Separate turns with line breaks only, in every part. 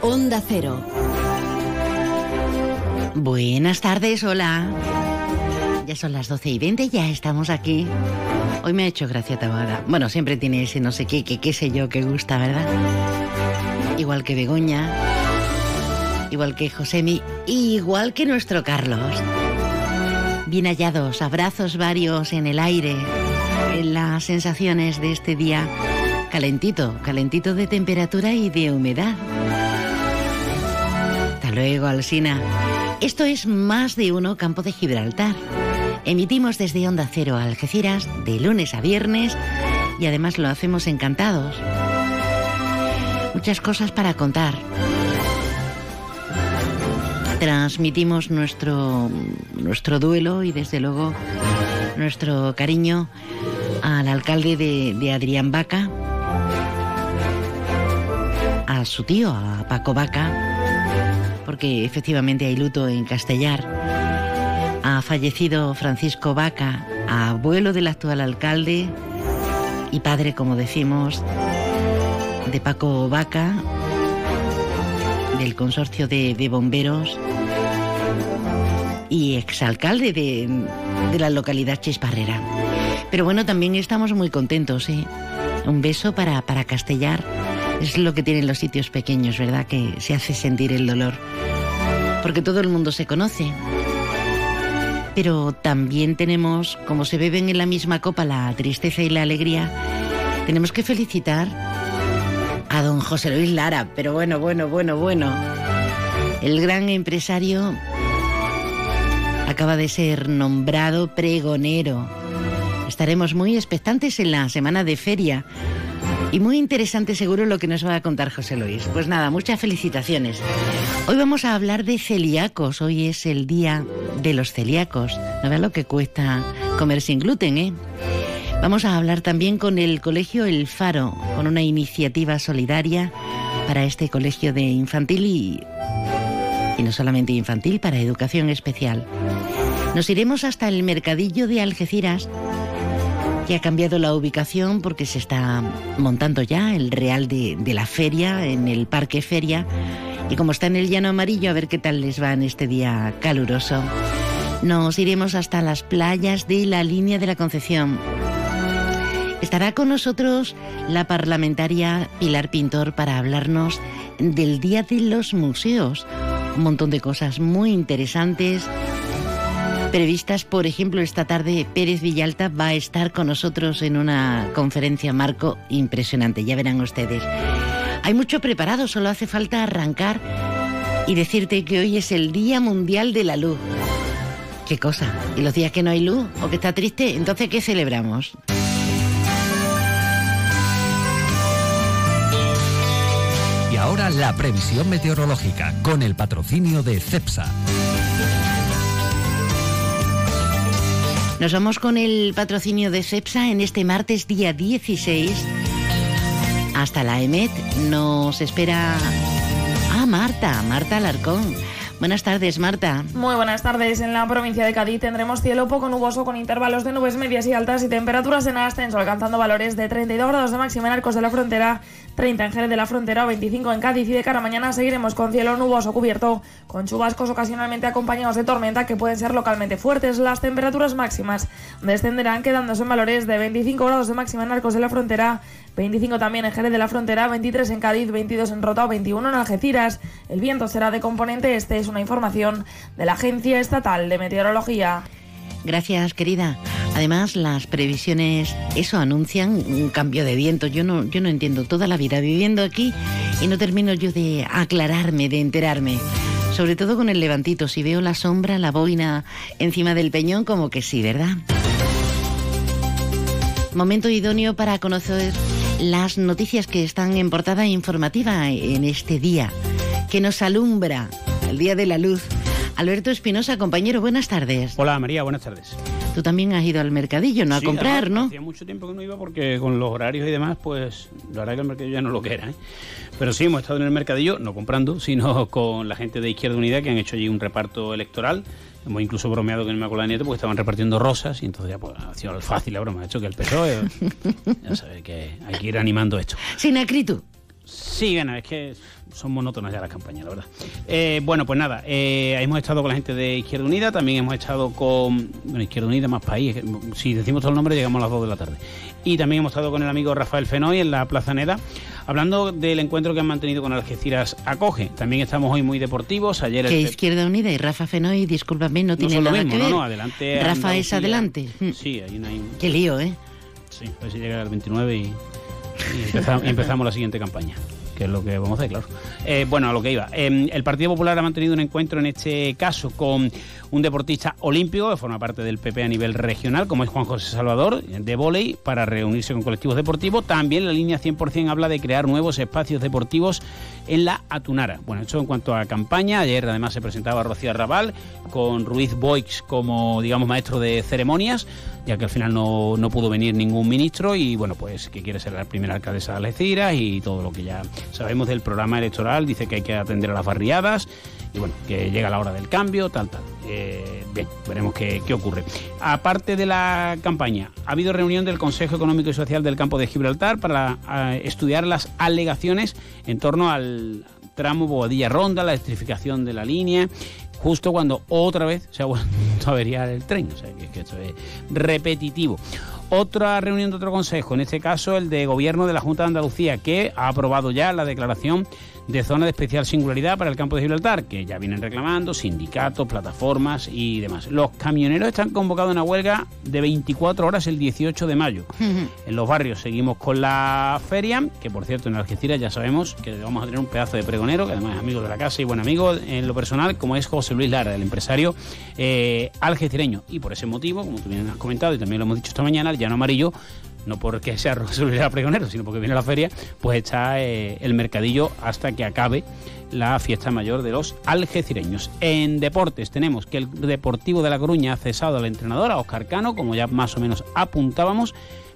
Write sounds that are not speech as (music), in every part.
Onda Cero.
Buenas tardes, hola. Ya son las 12 y 20, ya estamos aquí. Hoy me ha hecho gracia Tabada. Bueno, siempre tiene ese no sé qué, que qué sé yo, que gusta, ¿verdad? Igual que Begoña, igual que Josemi, igual que nuestro Carlos. Bien hallados, abrazos varios en el aire, en las sensaciones de este día calentito, calentito de temperatura y de humedad. Hasta luego, Alsina. Esto es Más de Uno Campo de Gibraltar. Emitimos desde Onda Cero a Algeciras de lunes a viernes y además lo hacemos encantados. Muchas cosas para contar. Transmitimos nuestro, nuestro duelo y desde luego nuestro cariño al alcalde de, Adrián Vaca, a su tío, a Paco Vaca, porque efectivamente hay luto en Castellar. Ha fallecido Francisco Vaca, abuelo del actual alcalde y padre, como decimos, de Paco Vaca, del consorcio de, de bomberos y exalcalde de, de la localidad Chisparrera. Pero bueno, también estamos muy contentos, ¿eh? Un beso para, para Castellar es lo que tienen los sitios pequeños, ¿verdad? Que se hace sentir el dolor. Porque todo el mundo se conoce. Pero también tenemos, como se beben en la misma copa la tristeza y la alegría, tenemos que felicitar a don José Luis Lara. Pero bueno, bueno, bueno, bueno. El gran empresario acaba de ser nombrado pregonero. Estaremos muy expectantes en la semana de feria y muy interesante seguro lo que nos va a contar José Luis. Pues nada, muchas felicitaciones. Hoy vamos a hablar de celíacos. Hoy es el día de los celíacos. No veas lo que cuesta comer sin gluten, ¿eh? Vamos a hablar también con el Colegio El Faro, con una iniciativa solidaria para este colegio de infantil y, y no solamente infantil, para educación especial. Nos iremos hasta el mercadillo de Algeciras que ha cambiado la ubicación porque se está montando ya el real de, de, la feria en el Parque Feria. Y como está en el llano amarillo, a ver qué tal les va en este día caluroso. Nos iremos hasta las playas de la línea de la Concepción. Estará con nosotros la parlamentaria Pilar Pintor para hablarnos del Día de los Museos. Un montón de cosas muy interesantes previstas. Por ejemplo, esta tarde Pérez Villalta va a estar con nosotros en una conferencia marco impresionante, ya verán ustedes. Hay mucho preparado, solo hace falta arrancar y decirte que hoy es el Día Mundial de la Luz. ¿Qué cosa? ¿Y los días que no hay luz o que está triste? Entonces, ¿qué celebramos?
Y ahora la previsión meteorológica con el patrocinio de CEPSA.
Nos vamos con el patrocinio de CEPSA en este martes día 16. Hasta la EMET nos espera a Marta, Marta Alarcón. Buenas tardes, Marta.
Muy buenas tardes. En la provincia de Cádiz tendremos cielo poco nuboso con intervalos de nubes medias y altas y temperaturas en ascenso, alcanzando valores de 32 grados de máxima en Arcos de la Frontera 30 en Jerez de la Frontera o 25 en Cádiz y de cara a mañana seguiremos con cielo nuboso cubierto, con chubascos ocasionalmente acompañados de tormenta que pueden ser localmente fuertes. Las temperaturas máximas descenderán quedándose en valores de 25 grados de máxima en Arcos de la Frontera, 25 también en Jerez de la Frontera, 23 en Cádiz, 22 en Rota o 21 en Algeciras. El viento será de componente este, es una información de la Agencia Estatal de Meteorología.
Gracias, querida. Además, las previsiones, eso anuncian un cambio de viento. Yo no, yo no entiendo toda la vida viviendo aquí y no termino yo de aclararme, de enterarme. Sobre todo con el levantito. Si veo la sombra, la boina encima del peñón, como que sí, ¿verdad? Momento idóneo para conocer las noticias que están en portada informativa en este día, que nos alumbra el Día de la Luz. Alberto Espinosa, compañero, buenas tardes.
Hola María, buenas tardes.
Tú también has ido al mercadillo, ¿no?
Sí,
a comprar,
además,
¿no?
Hacía mucho tiempo que no iba porque con los horarios y demás, pues la verdad que el mercadillo ya no lo que era. ¿eh? Pero sí, hemos estado en el mercadillo, no comprando, sino (laughs) con la gente de Izquierda Unida que han hecho allí un reparto electoral. Hemos incluso bromeado con el Inmaculada Nieto porque estaban repartiendo rosas y entonces ya pues ha sido fácil la broma. Ha hecho que el PSOE, (laughs) ya sabes que hay que ir animando esto.
Sin acritud.
Sí, bueno, es que son monótonas ya las campañas, la verdad. Eh, bueno, pues nada, eh, hemos estado con la gente de Izquierda Unida, también hemos estado con bueno, Izquierda Unida más país, si decimos todo el nombre llegamos a las 2 de la tarde. Y también hemos estado con el amigo Rafael Fenoy en la Plaza Neda, hablando del encuentro que han mantenido con Algeciras Acoge. También estamos hoy muy deportivos. Ayer
que Izquierda Unida y Rafa Fenoy, discúlpame, no, tiene nada que ver.
No, no, adelante.
Rafa es adelante.
Sí, hay una...
Qué lío, ¿eh?
Sí, a ver si llega al 29 y, y (laughs) empezamos la siguiente campaña que es lo que vamos a hacer, claro. Eh, bueno, a lo que iba. Em, el Partido Popular ha mantenido un encuentro en este caso con un deportista olímpico que forma parte del PP a nivel regional, como es Juan José Salvador, de volei, para reunirse con colectivos deportivos. También la línea 100% habla de crear nuevos espacios deportivos en la Atunara. Bueno, eso en cuanto a campaña. Ayer además se presentaba Rocío Arrabal con Ruiz Boix como, digamos, maestro de ceremonias, ya que al final no, no pudo venir ningún ministro y, bueno, pues que quiere ser la primera alcaldesa de Algeciras y todo lo que ya sabemos del programa electoral. Dice que hay que atender a las barriadas y bueno, que llega la hora del cambio, tal, tal. Eh, bien, veremos qué, qué, ocurre. Aparte de la campaña, ha habido reunión del Consejo Económico y Social del Campo de Gibraltar para estudiar las alegaciones en torno al tramo Bobadilla-Ronda, la electrificación de la línea justo cuando otra vez se ha vuelto (laughs) a averiar el tren. O sea, que, que esto es repetitivo. Otra reunión de otro consejo, en este caso el de gobierno de la Junta de Andalucía, que ha aprobado ya la declaración de zona de especial singularidad para el campo de Gibraltar, que ya vienen reclamando sindicatos, plataformas y demás. Los camioneros están convocados a una huelga de 24 horas el 18 de mayo. en los barrios seguimos con la feria, que por cierto en Algeciras ya sabemos que vamos a tener un pedazo de pregonero, que además es amigo de la casa y buen amigo en lo personal, como es José Luis Lara, el empresario eh, algecireño. Y por ese motivo, como tú bien has comentado y también lo hemos dicho esta mañana, el llano amarillo no porque sea Rosalía Pregonero, sino porque viene la feria, pues está eh, el mercadillo hasta que acabe la fiesta mayor de los algecireños. En deportes tenemos que el Deportivo de La Coruña ha cesado al entrenador, a Oscar Cano, como ya más o menos apuntábamos.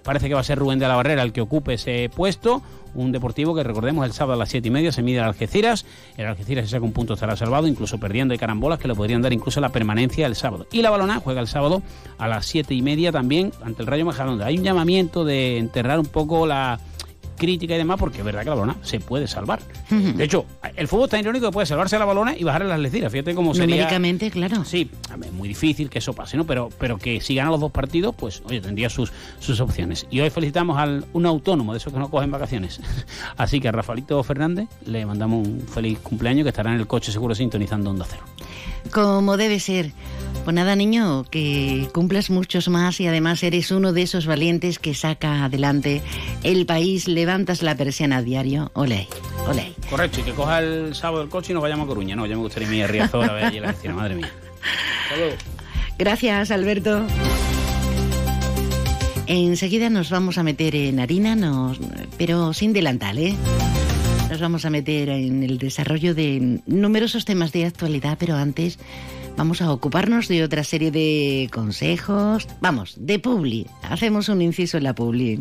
Parece que va a ser Rubén de la Barrera el que ocupe ese puesto un deportivo que recordemos el sábado a las 7 y media se mide al Algeciras. El Algeciras si saca un punto estará salvado, incluso perdiendo de carambolas que le podrían dar incluso la permanencia el sábado. Y la balona juega el sábado a las 7 y media también ante el Rayo Majadahonda. Hay un llamamiento de enterrar un poco la crítica y demás, porque es verdad que la balona se puede salvar. De hecho, el fútbol está irónico que puede salvarse la balona y bajar las leciras. Fíjate cómo sería.
Numéricamente, claro.
Sí, es muy difícil que eso pase, ¿no? Pero, pero que si ganan los dos partidos, pues, oye, tendría sus, sus opciones. Y hoy felicitamos a un autónomo de esos que no cogen vacaciones. (laughs) Así que a Rafaelito Fernández le mandamos un feliz cumpleaños que estará en el coche seguro sintonizando Onda Cero.
Como debe ser. Pues nada, niño, que cumplas muchos más y además eres uno de esos valientes que saca adelante el país, levantas la persiana a diario. Ole, ole.
Correcto, y que coja el sábado el coche y nos vayamos a Coruña. No, ya me gustaría ir a Riazor a ver allí la vecina, madre mía.
Gracias, Alberto. Enseguida nos vamos a meter en harina, nos, pero sin delantal, ¿eh? Nos vamos a meter en el desarrollo de numerosos temas de actualidad, pero antes vamos a ocuparnos de otra serie de consejos. Vamos, de Publi. Hacemos un inciso en la Publi.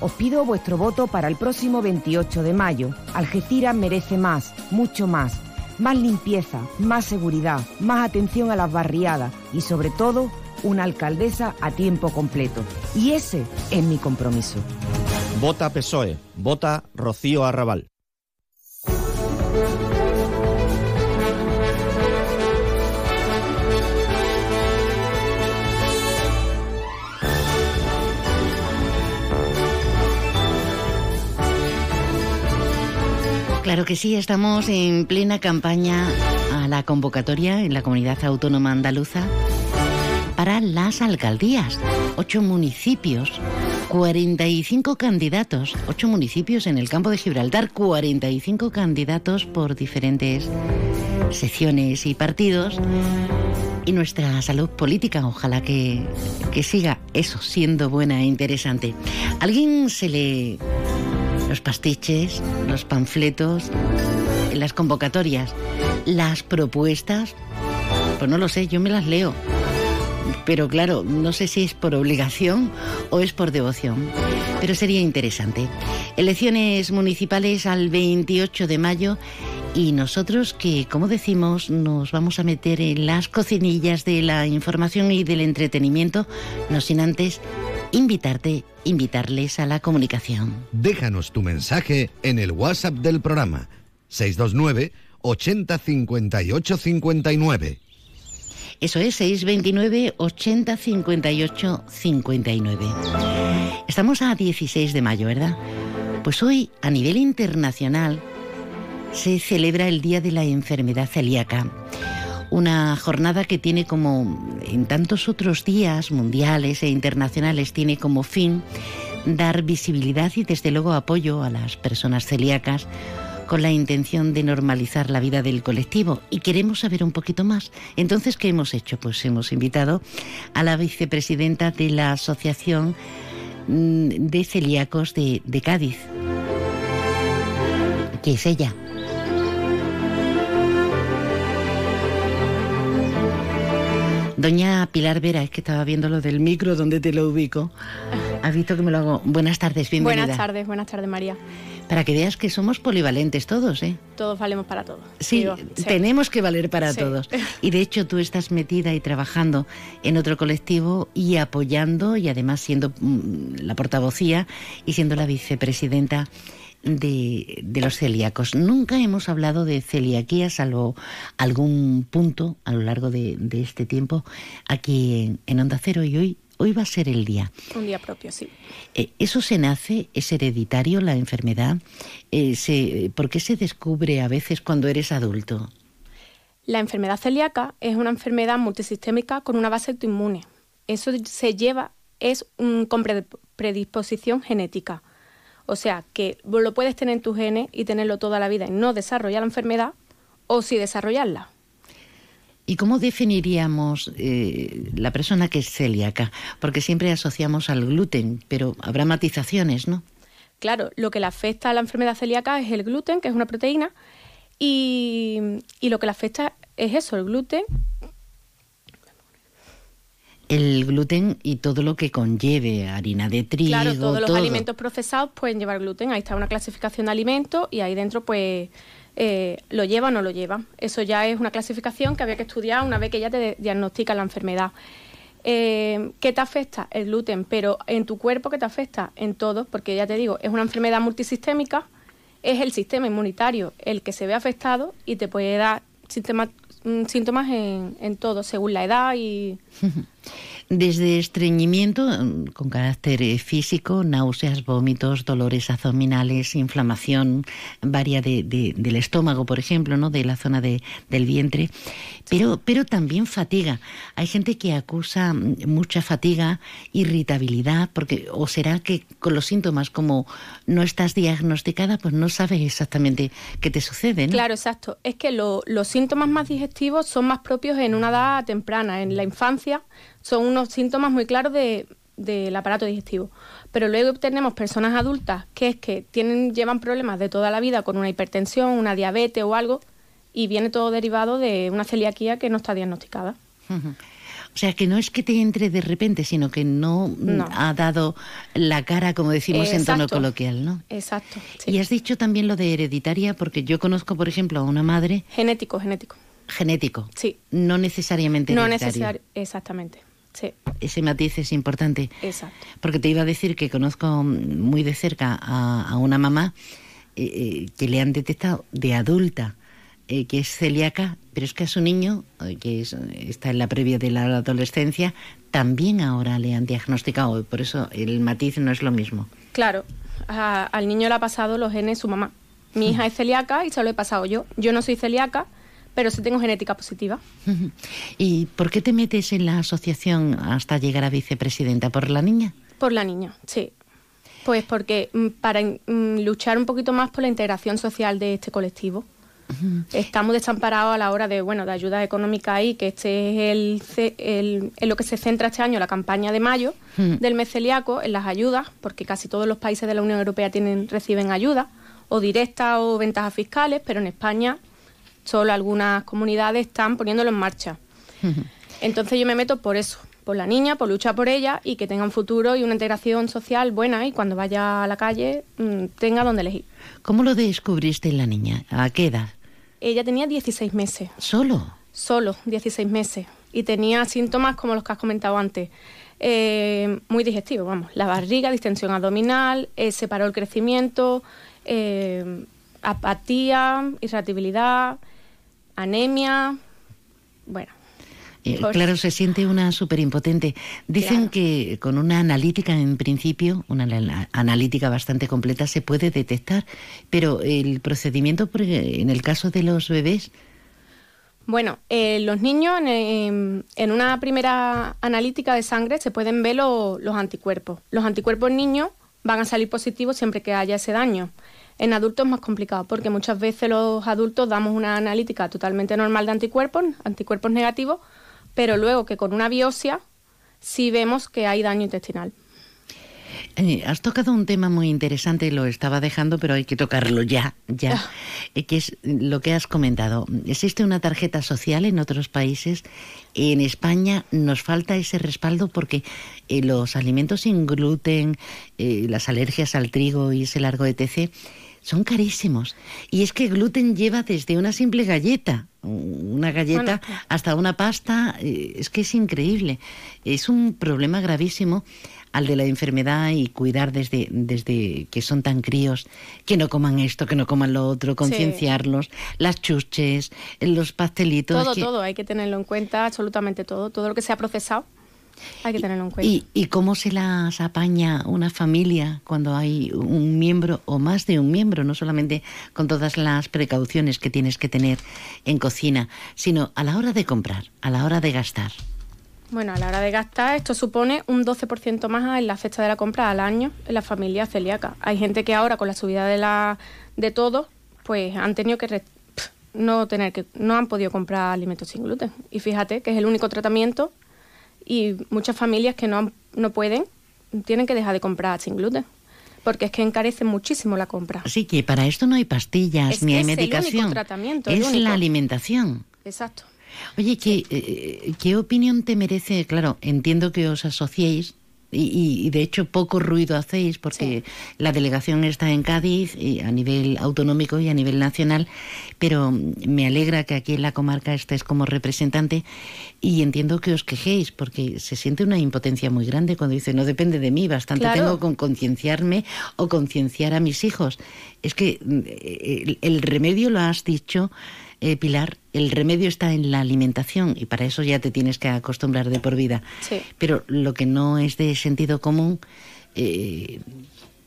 os pido vuestro voto para el próximo 28 de mayo. Algeciras merece más, mucho más. Más limpieza, más seguridad, más atención a las barriadas y sobre todo una alcaldesa a tiempo completo. Y ese es mi compromiso.
Vota PSOE, vota Rocío Arrabal.
Claro que sí, estamos en plena campaña a la convocatoria en la comunidad autónoma andaluza para las alcaldías. Ocho municipios, 45 candidatos, ocho municipios en el campo de Gibraltar, 45 candidatos por diferentes secciones y partidos. Y nuestra salud política, ojalá que, que siga eso, siendo buena e interesante. ¿Alguien se le los pastiches, los panfletos, las convocatorias, las propuestas, pues no lo sé, yo me las leo. Pero claro, no sé si es por obligación o es por devoción. Pero sería interesante. Elecciones municipales al 28 de mayo y nosotros que, como decimos, nos vamos a meter en las cocinillas de la información y del entretenimiento, no sin antes invitarte, invitarles a la comunicación.
Déjanos tu mensaje en el WhatsApp del programa 629 80 58 59.
Eso es 629 80 58 59. Estamos a 16 de mayo, ¿verdad? Pues hoy, a nivel internacional, se celebra el Día de la Enfermedad Celíaca. Una jornada que tiene como, en tantos otros días mundiales e internacionales, tiene como fin dar visibilidad y desde luego apoyo a las personas celíacas con la intención de normalizar la vida del colectivo y queremos saber un poquito más. Entonces, ¿qué hemos hecho? Pues hemos invitado a la vicepresidenta de la Asociación mm, de Celíacos de, de Cádiz, que es ella. Doña Pilar Vera, es que estaba viendo lo del micro donde te lo ubico. Has visto que me lo hago. Buenas tardes, bienvenida.
Buenas tardes, buenas tardes, María.
Para que veas que somos polivalentes todos, ¿eh?
Todos valemos para todo.
Sí,
Digo, sí.
tenemos que valer para
Sí.
todos. (laughs) Y de hecho tú estás metida y trabajando en otro colectivo y apoyando y además siendo mm, la portavocía y siendo la vicepresidenta de, de los celíacos. Nunca hemos hablado de celiaquía, salvo algún punto a lo largo de, de este tiempo aquí en, en Onda Cero y hoy, hoy va a ser el día.
Un día propio, sí.
Eh, ¿Eso se nace? ¿Es hereditario la enfermedad? Eh, se, ¿Por qué se descubre a veces cuando eres adulto?
La enfermedad celíaca es una enfermedad multisistémica con una base autoinmune. Eso se lleva, es un, con pre- predisposición genética. O sea, que lo puedes tener en tus genes y tenerlo toda la vida y no desarrollar la enfermedad, o sí desarrollarla.
¿Y cómo definiríamos eh, la persona que es celíaca? Porque siempre asociamos al gluten, pero habrá matizaciones, ¿no?
Claro, lo que le afecta a la enfermedad celíaca es el gluten, que es una proteína, y, y lo que le afecta es eso, el gluten
El gluten y todo lo que conlleve, harina de trigo,
Claro, todos los alimentos procesados pueden llevar gluten. Ahí está una clasificación de alimentos y ahí dentro, pues, eh, lo lleva o no lo lleva. Eso ya es una clasificación que había que estudiar una vez que ya te diagnostican la enfermedad. Eh, ¿Qué te afecta? El gluten, pero en tu cuerpo, ¿qué te afecta? En todo, porque ya te digo, es una enfermedad multisistémica, es el sistema inmunitario el que se ve afectado y te puede dar mm, síntomas en, en todo, según la edad y (laughs)
Desde estreñimiento mm, con carácter eh, físico, náuseas, vómitos, dolores abdominales, inflamación varia de, de- del estómago, por ejemplo, ¿no? de la zona de- del vientre, pero, pero también fatiga. Hay gente que acusa mm, mucha fatiga, irritabilidad, porque o será que con los síntomas, como no estás diagnosticada, pues no sabes exactamente qué te sucede. ¿no?
Claro, exacto. Es que lo- los síntomas más digestivos son más propios en una edad temprana, en la infancia, son unos síntomas muy claros de- del aparato digestivo. Pero luego tenemos personas adultas que es que tienen, llevan problemas de toda la vida con una hipertensión, una diabetes o algo, y viene todo derivado de una celiaquía que no está diagnosticada.
O sea, que no es que te entre de repente, sino que no, mm,
No.
ha dado la cara, como decimos en tono coloquial, ¿no?
Exacto. sí.
Y has dicho también lo de hereditaria, porque yo conozco, por ejemplo, a una madre
Genético, genético.
genético,
Sí.
no necesariamente
No necesario. Exactamente. Sí,
Ese matiz es importante,
exacto.
porque te iba a decir que conozco muy de cerca a, a una mamá eh, eh, que le han detectado de adulta eh, que es celíaca, pero es que a su niño, eh, que es- está en la previa de la adolescencia, también ahora le han diagnosticado, por eso el matiz no es lo mismo.
Claro, a- al niño le ha pasado los genes su mamá. Mi hija es celíaca y se lo he pasado yo. Yo no soy celíaca, pero sí tengo genética positiva.
¿Y por qué te metes en la asociación hasta llegar a vicepresidenta? ¿Por la niña?
Por la niña, sí. Pues porque mm, para mm, luchar un poquito más por la integración social de este colectivo. Estamos desamparados a la hora de, bueno, de ayuda económica y que este es el, el, en lo que se centra este año la campaña de mayo del mes celíaco, en las ayudas, porque casi todos los países de la Unión Europea tienen, reciben ayuda, o directas o ventajas fiscales, pero en España solo algunas comunidades están poniéndolo en marcha. Entonces yo me meto por eso, por la niña, por luchar por ella y que tenga un futuro y una integración social buena y cuando vaya a la calle mm, tenga donde elegir.
¿Cómo lo descubriste en la niña? ¿A qué edad?
Ella tenía 16 meses.
¿Solo?
Solo, 16 meses. Y tenía síntomas como los que has comentado antes. Eh, muy digestivo, vamos. La barriga, distensión abdominal, eh, se paró el crecimiento, eh, apatía, irritabilidad, anemia. Bueno.
Eh, claro, se siente una súper impotente. Dicen que con una analítica en principio, una analítica bastante completa, se puede detectar, pero el procedimiento en el caso de los bebés.
Bueno, eh, los niños en, una primera analítica de sangre se pueden ver los anticuerpos. Los anticuerpos niños van a salir positivos siempre que haya ese daño. En adultos es más complicado porque muchas veces los adultos damos una analítica totalmente normal de anticuerpos, anticuerpos negativos, pero luego que con una biopsia sí vemos que hay daño intestinal.
Eh, has tocado un tema muy interesante, lo estaba dejando, pero hay que tocarlo ya, ya, ah. eh, que es lo que has comentado. Existe una tarjeta social en otros países. En España nos falta ese respaldo porque eh, los alimentos sin gluten, las alergias al trigo y ese largo etc., son carísimos. Y es que gluten lleva desde una simple galleta, una galleta, hasta una pasta. Eh, es que es increíble. Es un problema gravísimo al de la enfermedad y cuidar desde, desde que son tan críos, que no coman esto, que no coman lo otro, concienciarlos, las chuches, los pastelitos.
Todo, todo, hay que tenerlo en cuenta, absolutamente todo, todo lo que sea procesado hay que tenerlo en cuenta.
¿Y, ¿Y cómo se las apaña una familia cuando hay un miembro o más de un miembro? No solamente con todas las precauciones que tienes que tener en cocina, sino a la hora de comprar, a la hora de gastar.
Bueno, a la hora de gastar, esto supone un 12% más en la fecha de la compra al año en la familia celíaca. Hay gente que ahora, con la subida de, la, de todo, pues han tenido que no tener que no han podido comprar alimentos sin gluten. Y fíjate que es el único tratamiento y muchas familias que no, no pueden tienen que dejar de comprar sin gluten porque es que encarece muchísimo la compra.
Así que para esto no hay pastillas ni hay medicación.
El tratamiento,
es la alimentación.
Exacto.
Oye, ¿qué, eh, ¿qué opinión te merece? Claro, entiendo que os asociéis y, de hecho poco ruido hacéis porque la delegación está en Cádiz a nivel autonómico y a nivel nacional, pero me alegra que aquí en la comarca estés como representante y entiendo que os quejéis porque se siente una impotencia muy grande cuando dice no depende de mí, bastante tengo con concienciarme o concienciar a mis hijos. Es que eh, el remedio lo has dicho eh, Pilar, el remedio está en la alimentación y para eso ya te tienes que acostumbrar de por vida. Pero lo que no es de sentido común, eh,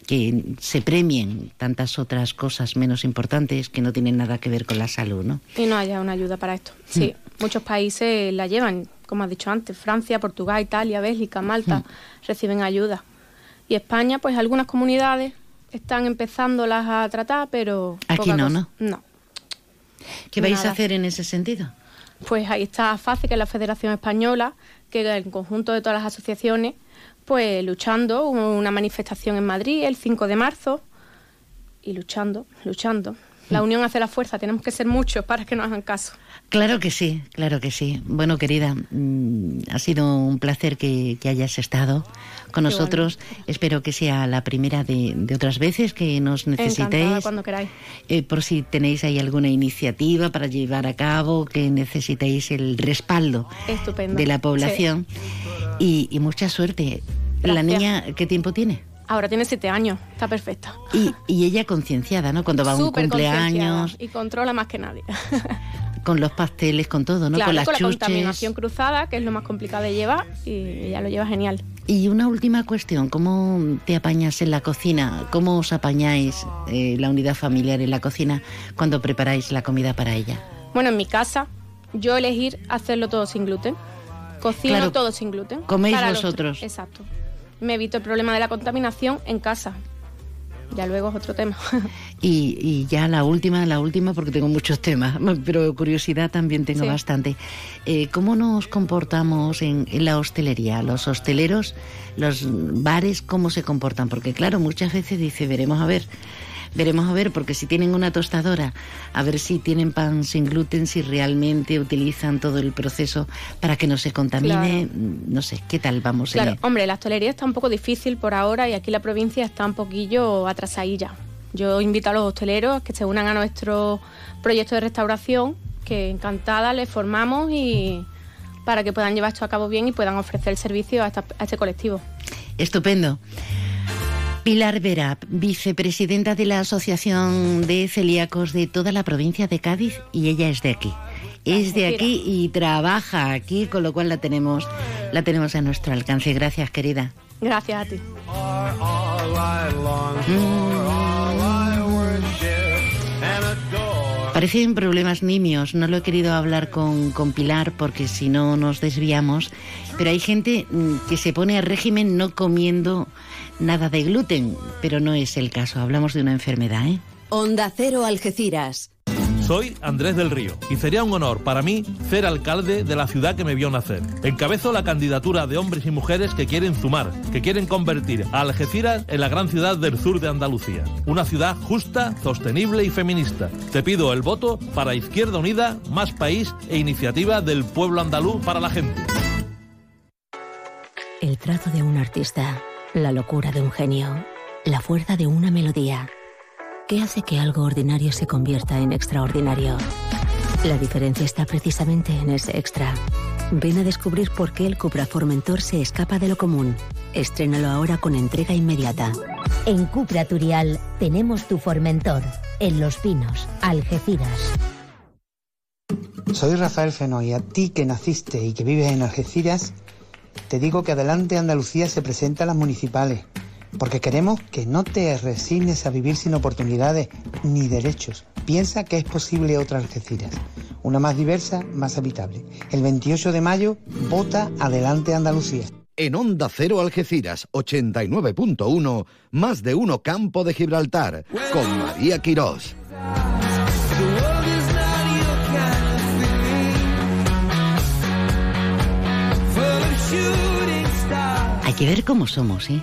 que se premien tantas otras cosas menos importantes que no tienen nada que ver con la salud, ¿no?
Y no haya una ayuda para esto. Mm. Sí, muchos países la llevan, como has dicho antes, Francia, Portugal, Italia, Bélgica, Malta, mm. reciben ayuda. Y España, pues algunas comunidades están empezándolas a tratar, pero...
Aquí no, ¿no?
No.
¿Qué vais a hacer en ese sentido?
Pues ahí está FACE, que es la Federación Española, que en conjunto de todas las asociaciones, pues luchando, una manifestación en Madrid el 5 de marzo, y luchando, luchando. La unión hace la fuerza, tenemos que ser muchos para que nos hagan caso.
Claro que sí, claro que sí. Bueno, querida, mm, ha sido un placer que, hayas estado con nosotros. Espero que sea la primera de, otras veces que nos necesitéis.
cuando queráis.
Eh, por si tenéis ahí alguna iniciativa para llevar a cabo, que necesitéis el respaldo de la población. Y, mucha suerte. ¿La niña qué tiempo tiene?
Ahora tiene siete años, está perfecta.
Y, ella concienciada, ¿no? Cuando va a un cumpleaños.
Y controla más que nadie. (laughs)
con los pasteles, con todo, ¿no?
con
las
con la contaminación cruzada, que es lo más complicado de llevar, y ella lo lleva genial.
Y una última cuestión, ¿cómo te apañas en la cocina? ¿Cómo os apañáis eh, la unidad familiar en la cocina cuando preparáis la comida para ella?
Bueno, en mi casa, yo elegir hacerlo todo sin gluten. Cocino
Claro.
todo sin gluten.
Coméis vosotros.
Exacto. Me evito el problema de la contaminación en casa. Ya luego es otro tema. (laughs)
Y, y ya la última, la última, porque tengo muchos temas, (laughs) pero curiosidad también tengo
Sí.
bastante. Eh, ¿Cómo nos comportamos en, en la hostelería? ¿Los hosteleros, los bares, cómo se comportan? Porque claro, muchas veces dice, veremos a ver, veremos a ver, porque si tienen una tostadora, a ver si tienen pan sin gluten, si realmente utilizan todo el proceso para que no se contamine, mm, no sé, ¿qué tal vamos
Claro, hombre, la hostelería está un poco difícil por ahora y aquí la provincia está un poquillo atrasadilla. Yo invito a los hosteleros a que se unan a nuestro proyecto de restauración, que encantada les formamos y para que puedan llevar esto a cabo bien y puedan ofrecer el servicio a, esta- a este colectivo.
Estupendo. Pilar Vera, vicepresidenta de la Asociación de Celíacos de toda la provincia de Cádiz y ella es de aquí. Es de aquí y trabaja aquí, con lo cual la tenemos, la tenemos a nuestro alcance. Gracias, querida.
Gracias a ti.
Parecen problemas nimios, no lo he querido hablar con, con Pilar porque si no nos desviamos, pero hay gente mm, que se pone a régimen no comiendo nada de gluten, pero no es el caso, hablamos de una enfermedad, ¿eh?
Onda Cero Algeciras.
Soy Andrés del Río y sería un honor para mí ser alcalde de la ciudad que me vio nacer. Encabezo la candidatura de hombres y mujeres que quieren sumar, que quieren convertir a Algeciras en la gran ciudad del sur de Andalucía. Una ciudad justa, sostenible y feminista. Te pido el voto para Izquierda Unida, Más País e Iniciativa del Pueblo Andaluz para la Gente.
El trazo de un artista, la locura de un genio, la fuerza de una melodía. ¿Qué hace que algo ordinario se convierta en extraordinario? La diferencia está precisamente en ese extra. Ven a descubrir por qué el Cupra Formentor se escapa de lo común. Estrénalo ahora con entrega inmediata.
En Cupra Turial tenemos tu Formentor, en Los Pinos, Algeciras.
Soy Rafael Feno y a ti que naciste y que vives en Algeciras, te digo que Adelante Andalucía se presenta a las municipales, porque queremos que no te resignes a vivir sin oportunidades ni derechos. Piensa que es posible otra Algeciras, una más diversa, más habitable. El 28 de mayo, vota Adelante Andalucía.
En Onda Cero Algeciras 89.1, más de uno Campo de Gibraltar, con María Quirós.
Hay que ver cómo somos, ¿eh?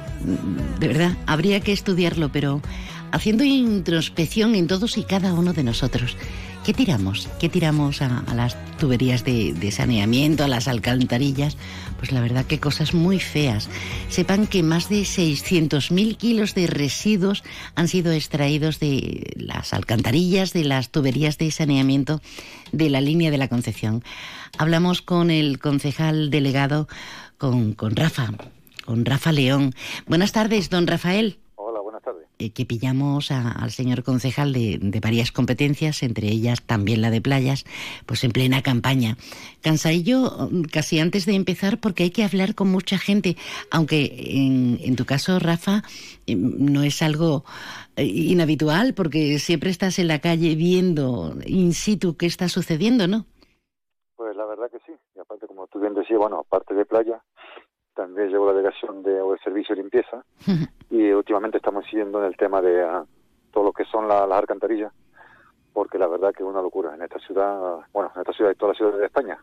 De verdad, habría que estudiarlo, pero haciendo introspección en todos y cada uno de nosotros. ¿Qué tiramos? ¿Qué tiramos a, las tuberías de, de saneamiento, a las alcantarillas? Pues la verdad que cosas muy feas. Sepan que más de 600.000 kilos de residuos han sido extraídos de las alcantarillas, de las tuberías de saneamiento de la línea de la Concepción. Hablamos con el concejal delegado, con, con Rafa, con Rafa León. Buenas tardes, don Rafael.
Hola, buenas tardes.
Eh, que pillamos a- al señor concejal de, de varias competencias, entre ellas también la de playas, pues en plena campaña. Cansadillo mm, casi antes de empezar porque hay que hablar con mucha gente, aunque en, en tu caso, Rafa, eh, no es algo eh, inhabitual porque siempre estás en la calle viendo in situ qué está sucediendo, ¿no?
Pues la verdad que sí. Y aparte, como tú bien decías, bueno, aparte de playa, también llevo la delegación de, o el servicio de limpieza y últimamente estamos siguiendo en el tema de ah, todo lo que son la- las alcantarillas, porque la verdad que es una locura en esta ciudad, bueno, en esta ciudad y todas las ciudades de España.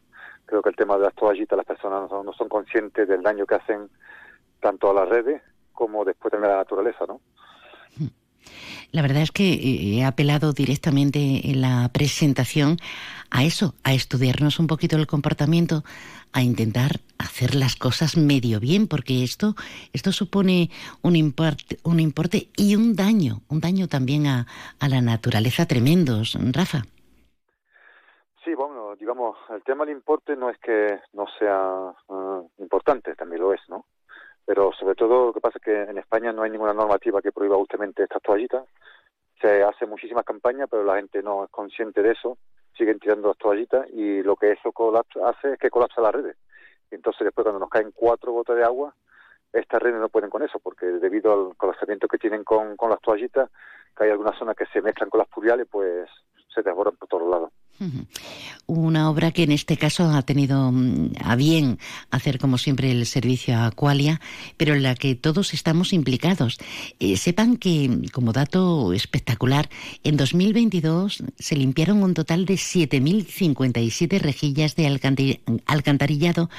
Creo que el tema de las toallitas, las personas no son, no son conscientes del daño que hacen tanto a las redes como después también a la naturaleza, ¿no?
La verdad es que eh, he apelado directamente en la presentación a eso, a estudiarnos un poquito el comportamiento, a intentar hacer las cosas medio bien, porque esto, esto supone un importe, un importe y un daño, un daño también a, la naturaleza tremendos, Rafa.
Sí, bueno, digamos, el tema del importe no es que no sea ah, importante, también lo es, ¿no? Pero sobre todo lo que pasa es que en España no hay ninguna normativa que prohíba justamente estas toallitas. Se hace muchísimas campañas, pero la gente no es consciente de eso, siguen tirando las toallitas y lo que eso colapsa, hace es que colapsa las redes. Entonces después cuando nos caen cuatro gotas de agua, estas redes no pueden con eso, porque debido al colapsamiento que tienen con, con las toallitas, que hay algunas zonas que se mezclan con las pluviales, pues se desbordan por todos lados.
Una obra que en este caso ha tenido mm, a bien hacer como siempre el servicio a Aqualia, pero en la que todos estamos implicados. Eh, sepan que, como dato espectacular, en 2022 se limpiaron un total de 7.057 rejillas de alcantarillado,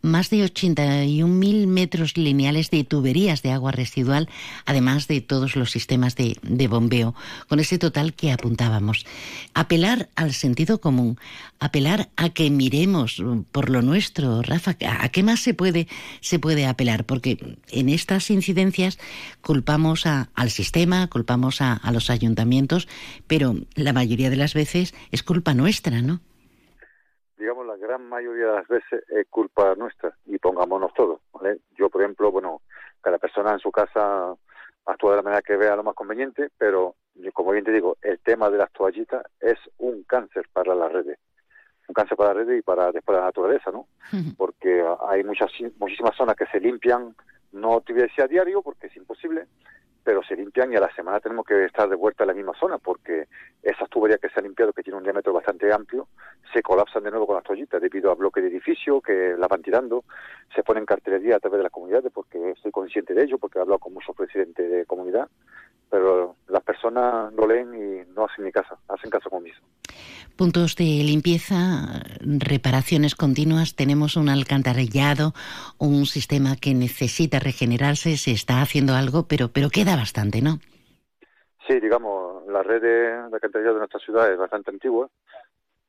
más de 81.000 metros lineales de tuberías de agua residual, además de todos los sistemas de bombeo, con ese total que apuntábamos. Apelar al sentido común, apelar a que miremos por lo nuestro, Rafa, ¿a qué más se puede, se puede apelar? Porque en estas incidencias culpamos al sistema, culpamos a, los ayuntamientos, pero la mayoría de las veces es culpa nuestra, ¿no?
Digamos, la gran mayoría de las veces es culpa nuestra y pongámonos todos. Yo, por ejemplo, bueno, cada persona en su casa actúa de la manera que vea lo más conveniente, pero como bien te digo, el tema de las toallitas es un cáncer para las redes. Un cáncer para las redes y para después la naturaleza, ¿no? (laughs) Porque hay muchas muchísimas zonas que se limpian, no te voy a decir a diario porque es imposible, pero se limpian y a la semana tenemos que estar de vuelta en la misma zona porque esas tuberías que se han limpiado, que tienen un diámetro bastante amplio, se colapsan de nuevo con las toallitas debido a bloques de edificio que la van tirando, se ponen cartelería a través de las comunidades porque estoy consciente de ello, porque he hablado con muchos presidentes de comunidad, pero las personas lo leen y no hacen ni caso, hacen caso conmigo.
Puntos de limpieza, reparaciones continuas, tenemos un alcantarillado, un sistema que necesita regenerarse, se está haciendo algo, pero, pero queda bastante, ¿no?
Sí, digamos, la red de, alcantarillado de nuestra ciudad es bastante antigua,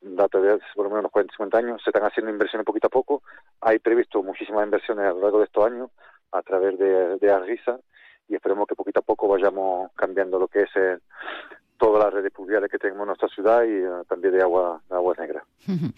dato de por lo menos unos 40, 50 años, se están haciendo inversiones poquito a poco, hay previsto muchísimas inversiones a lo largo de estos años a través de, de Arrisa y esperemos que poquito a poco vayamos cambiando lo que es el, todas las redes pluviales que tenemos en nuestra ciudad y eh, también de agua, de agua negra. (laughs)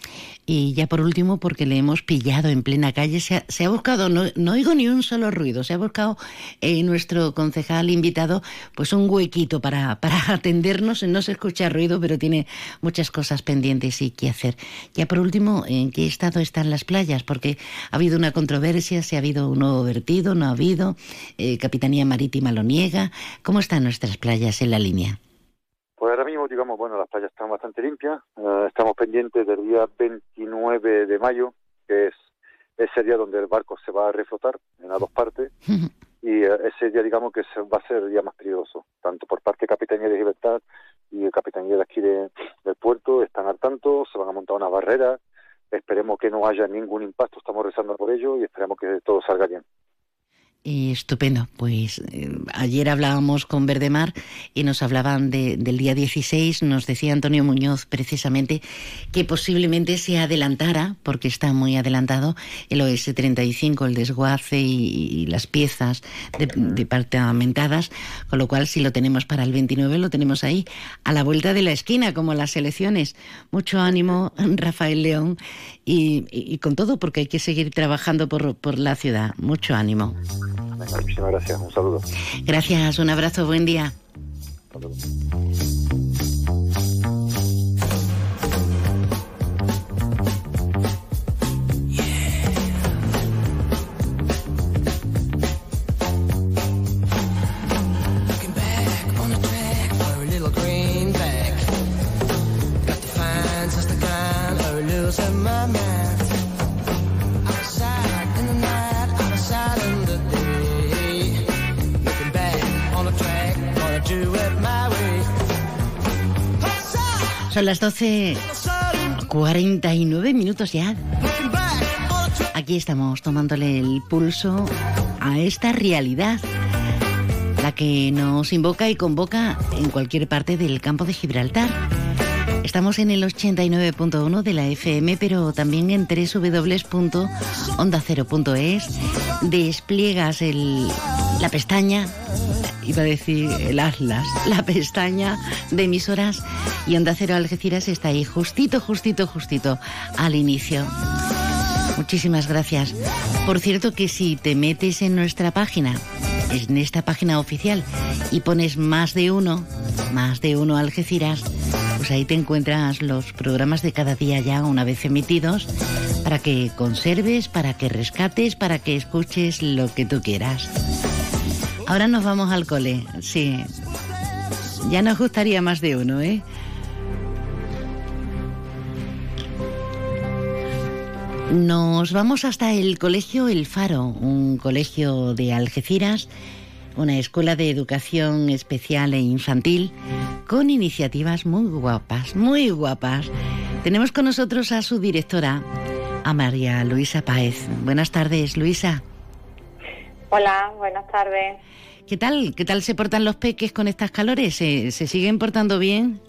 Y ya por último, porque le hemos pillado en plena calle, se ha, buscado, no, no, oigo ni un solo ruido, se ha buscado eh, nuestro concejal invitado pues un huequito para, (laughs) para atendernos, no se escucha ruido, pero tiene muchas cosas pendientes y que hacer. Ya por último, ¿en qué estado están las playas? Porque ha habido una controversia, si ha habido un nuevo vertido, no ha habido, eh, Capitanía Marítima lo niega. ¿Cómo están nuestras playas en la línea?
Pues ahora mismo, digamos, bueno, las playas están bastante limpias. Eh, estamos pendientes del día 29 de mayo, que es ese día donde el barco se va a reflotar en las dos partes. (laughs) y eh, ese día, digamos, que va a ser el día más peligroso, tanto por parte de Capitanía de Libertad y el Capitanía de aquí del puerto. Están al tanto, se van a montar una barrera. Esperemos que no haya ningún impacto, estamos rezando por ello y esperemos que todo salga bien
estupendo. Pues eh, ayer hablábamos con Verdemar y nos hablaban del día 16. Nos decía Antonio Muñoz precisamente que posiblemente se adelantara, porque está muy adelantado, el OS-35, el desguace y, las piezas departamentadas. Con lo cual, si lo tenemos para el 29, lo tenemos ahí, a la vuelta de la esquina, como las elecciones. Mucho ánimo, (laughs) Rafael León, y, con todo, porque hay que seguir trabajando por, por la ciudad. Mucho ánimo.
Muchísimas gracias, un saludo.
Gracias, un abrazo, buen día. Son las 12, 49 minutos ya. Aquí estamos tomándole el pulso a esta realidad, la que nos invoca y convoca en cualquier parte del campo de Gibraltar. Estamos en el 89.1 de la FM, pero también en www.ondacero.es. Despliegas el, la pestaña iba a decir el Atlas, la pestaña de emisoras y Onda Cero Algeciras está ahí justito, justito, justito al inicio. Muchísimas gracias. Por cierto que si te metes en nuestra página, en esta página oficial, y pones más de uno, más de uno Algeciras, pues ahí te encuentras los programas de cada día ya una vez emitidos para que conserves, para que rescates, para que escuches lo que tú quieras. Ahora nos vamos al cole, sí. Ya nos gustaría más de uno, ¿eh? Nos vamos hasta el colegio El Faro, un colegio de Algeciras, una escuela de educación especial e infantil con iniciativas muy guapas, muy guapas. Tenemos con nosotros a su directora, a María Luisa Páez. Buenas tardes, Luisa.
Hola, buenas tardes.
¿Qué tal? ¿Qué tal se portan los peques con estas calores? ¿Se, se siguen portando bien?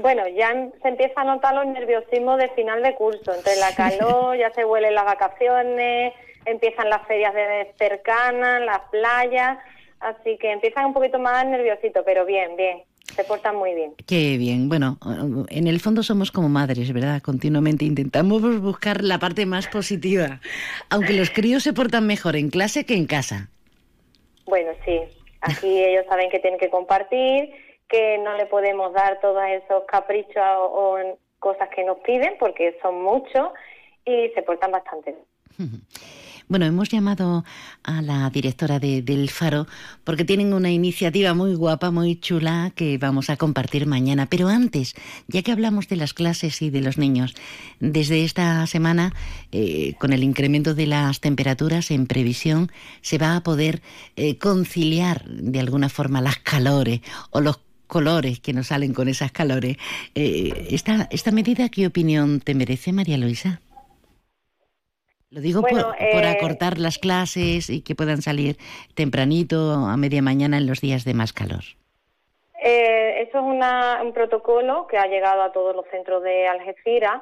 Bueno, ya se empieza a notar los nerviosismos de final de curso. Entre la calor, ya se huelen las vacaciones, empiezan las ferias de cercanas, las playas, así que empiezan un poquito más nerviositos, pero bien, bien. Se portan muy bien.
Qué bien. Bueno, en el fondo somos como madres, ¿verdad? Continuamente intentamos buscar la parte más positiva. Aunque los críos se portan mejor en clase que en casa.
Bueno, sí. Aquí (laughs) ellos saben que tienen que compartir que no le podemos dar todos esos caprichos o, cosas que nos piden porque son muchos y se portan bastante (laughs)
Bueno, hemos llamado a la directora de, del Faro porque tienen una iniciativa muy guapa, muy chula que vamos a compartir mañana. Pero antes, ya que hablamos de las clases y de los niños, desde esta semana, eh, con el incremento de las temperaturas en previsión, se va a poder eh, conciliar de alguna forma las calores o los colores que nos salen con esas calores. Eh, esta, ¿Esta medida qué opinión te merece, María Luisa? Lo digo por, eh, acortar las clases y que puedan salir tempranito a media mañana en los días de más calor.
Eh, eso es un protocolo que ha llegado a todos los centros de Algeciras,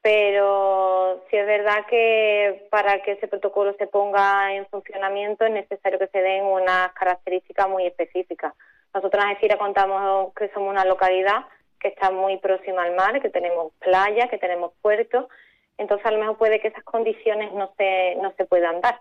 pero sí es verdad que para que ese protocolo se ponga en funcionamiento es necesario que se den unas características muy específicas. Nosotros en Algeciras contamos que somos una localidad que está muy próxima al mar, que tenemos playa, que tenemos puertos, entonces a lo mejor puede que esas condiciones no se, no se puedan dar.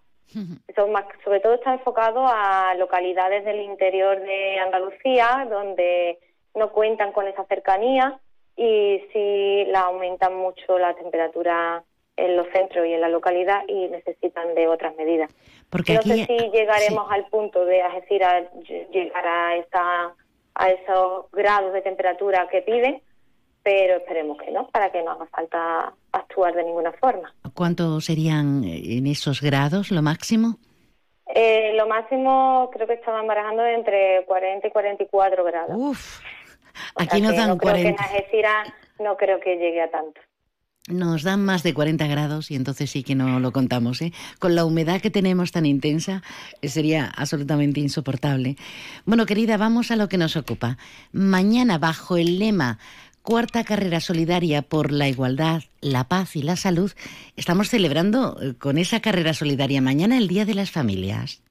Eso más, sobre todo está enfocado a localidades del interior de Andalucía, donde no cuentan con esa cercanía y sí la aumentan mucho la temperatura en los centros y en la localidad y necesitan de otras medidas. Porque no sé si llegaremos al punto de Algeciras llegar a, esta, a esos grados de temperatura que piden, pero esperemos que no, para que no haga falta actuar de ninguna forma.
¿Cuánto serían eh, en esos grados lo máximo?
Eh, lo máximo creo que estaban barajando entre 40 y 44 grados.
Uf, aquí nos dan
no
40.
Creo que en Algeciras no creo que llegue a tanto.
Nos dan más de 40 grados y entonces sí que no lo contamos. ¿eh? Con la humedad que tenemos tan intensa eh, sería absolutamente insoportable. Bueno, querida, vamos a lo que nos ocupa. Mañana, bajo el lema Cuarta Carrera Solidaria por la Igualdad, la Paz y la Salud, estamos celebrando eh, con esa carrera solidaria mañana el Día de las Familias.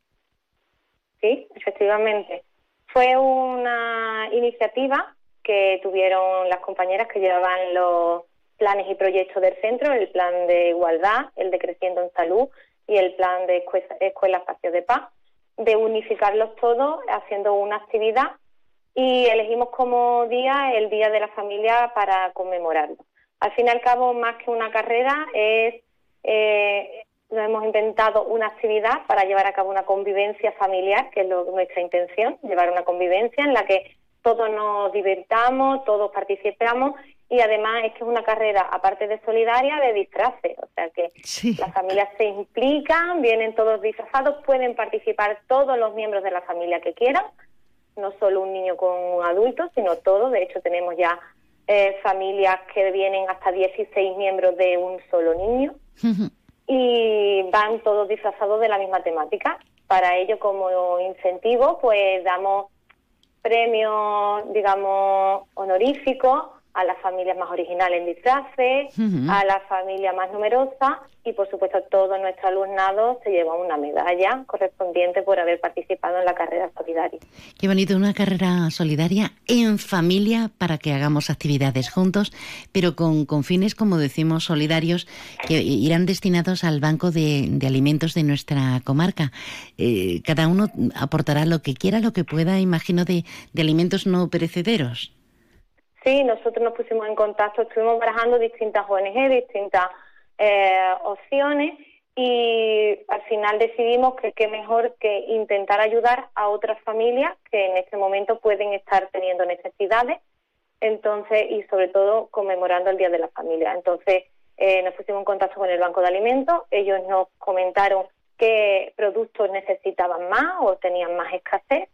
Sí, efectivamente. Fue una iniciativa que tuvieron las compañeras que llevaban los planes y proyectos del centro, el plan de igualdad, el de creciendo en salud y el plan de escuela, espacio de paz, de unificarlos todos haciendo una actividad y elegimos como día el Día de la Familia para conmemorarlo. Al fin y al cabo, más que una carrera, es eh, nos hemos inventado una actividad para llevar a cabo una convivencia familiar, que es nuestra intención, llevar una convivencia en la que todos nos divertamos, todos participamos y además es que es una carrera, aparte de solidaria, de disfraces. O sea que las familias se implican, vienen todos disfrazados, pueden participar todos los miembros de la familia que quieran, no solo un niño con un adulto, sino todos. De hecho, tenemos ya eh, familias que vienen hasta 16 miembros de un solo niño y van todos disfrazados de la misma temática. Para ello, como incentivo, pues damos premios, digamos, honoríficos a las familias más originales en disfraces, a la familia más numerosa y por supuesto todo nuestro alumnado se lleva una medalla correspondiente por haber participado en la carrera solidaria.
Qué bonito, una carrera solidaria en familia para que hagamos actividades juntos, pero con, con fines, como decimos, solidarios que irán destinados al banco de, alimentos de nuestra comarca. Eh, cada uno aportará lo que quiera, lo que pueda, imagino, de, de alimentos no perecederos.
Sí, nosotros nos pusimos en contacto, estuvimos barajando distintas ONG, distintas eh, opciones y al final decidimos que qué mejor que intentar ayudar a otras familias que en este momento pueden estar teniendo necesidades, entonces y sobre todo conmemorando el Día de la Familia. Entonces eh, nos pusimos en contacto con el Banco de Alimentos, ellos nos comentaron qué productos necesitaban más o tenían más escasez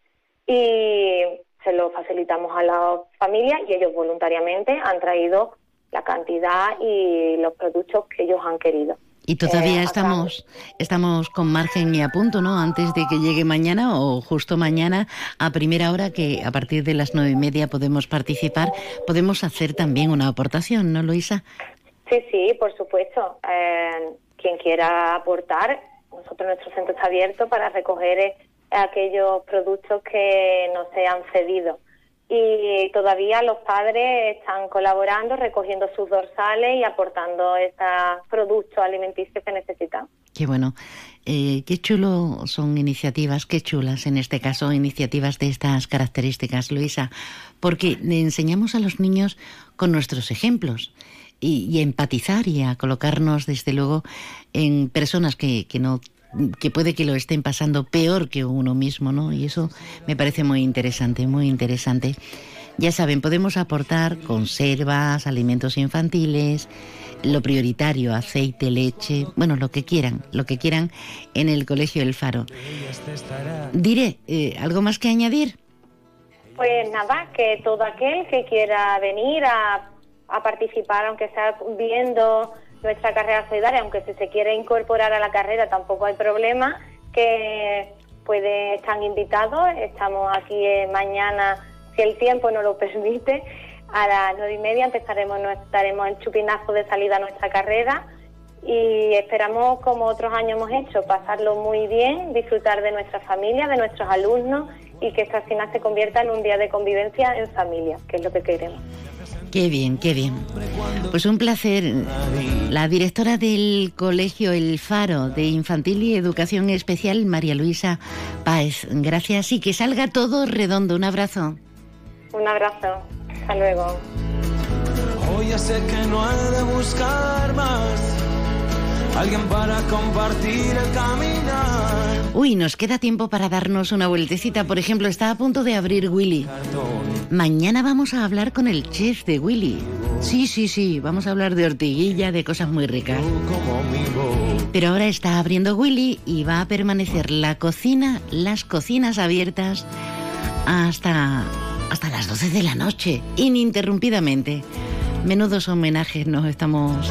y se lo facilitamos a la familia y ellos voluntariamente han traído la cantidad y los productos que ellos han querido.
Y todavía estamos, estamos con margen y a punto, ¿no? Antes de que llegue mañana o justo mañana a primera hora, que a partir de las nueve y media podemos participar, podemos hacer también una aportación, ¿no, Luisa?
Sí, sí, por supuesto. Eh, quien quiera aportar, nosotros nuestro centro está abierto para recoger eh, aquellos productos que no se han cedido y todavía los padres están colaborando, recogiendo sus dorsales y aportando estos productos alimenticios que necesitan.
Qué bueno. Eh, qué chulo son iniciativas, qué chulas en este caso, iniciativas de estas características, Luisa, porque le enseñamos a los niños con nuestros ejemplos y, y empatizar y a colocarnos, desde luego, en personas que, que no que puede que lo estén pasando peor que uno mismo, ¿no? Y eso me parece muy interesante, muy interesante. Ya saben, podemos aportar conservas, alimentos infantiles, lo prioritario, aceite, leche, bueno, lo que quieran, lo que quieran en el Colegio El Faro. Diré, eh, ¿algo más que añadir?
Pues nada, que todo aquel que quiera venir a, a participar, aunque sea viendo nuestra carrera solidaria, aunque si se quiere incorporar a la carrera tampoco hay problema, que puede, están invitados, estamos aquí eh, mañana, si el tiempo nos lo permite, a las nueve y media empezaremos, estaremos en chupinazo de salida a nuestra carrera y esperamos, como otros años hemos hecho, pasarlo muy bien, disfrutar de nuestra familia, de nuestros alumnos y que esta cena se convierta en un día de convivencia en familia, que es lo que queremos.
Qué bien, qué bien. Pues un placer. La directora del Colegio El Faro de Infantil y Educación Especial, María Luisa Páez. Gracias y que salga todo redondo. Un abrazo.
Un abrazo. Hasta luego.
Hoy ya sé que no hay de buscar más. Alguien para compartir el caminar.
Uy, nos queda tiempo para darnos una vueltecita. Por ejemplo, está a punto de abrir Willy. Mañana vamos a hablar con el chef de Willy. Sí, sí, sí, vamos a hablar de ortiguilla, de cosas muy ricas. Pero ahora está abriendo Willy y va a permanecer la cocina, las cocinas abiertas hasta, hasta las 12 de la noche, ininterrumpidamente. Menudos homenajes nos estamos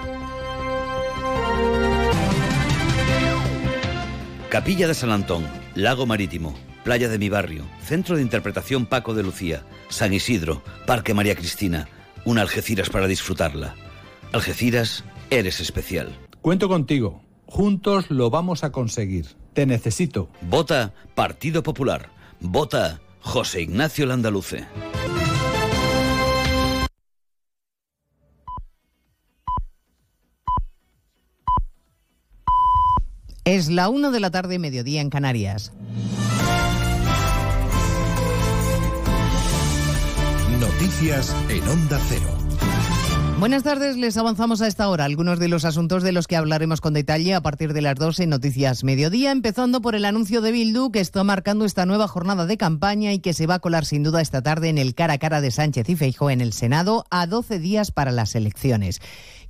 Capilla de San Antón, Lago Marítimo, Playa de mi Barrio, Centro de Interpretación Paco de Lucía, San Isidro, Parque María Cristina, una Algeciras para disfrutarla. Algeciras, eres especial.
Cuento contigo. Juntos lo vamos a conseguir. Te necesito.
Vota Partido Popular. Vota José Ignacio Landaluce.
Es la 1 de la tarde, mediodía en Canarias.
Noticias en Onda Cero.
Buenas tardes, les avanzamos a esta hora algunos de los asuntos de los que hablaremos con detalle a partir de las 12 en Noticias Mediodía, empezando por el anuncio de Bildu que está marcando esta nueva jornada de campaña y que se va a colar sin duda esta tarde en el cara a cara de Sánchez y Feijóo en el Senado a 12 días para las elecciones.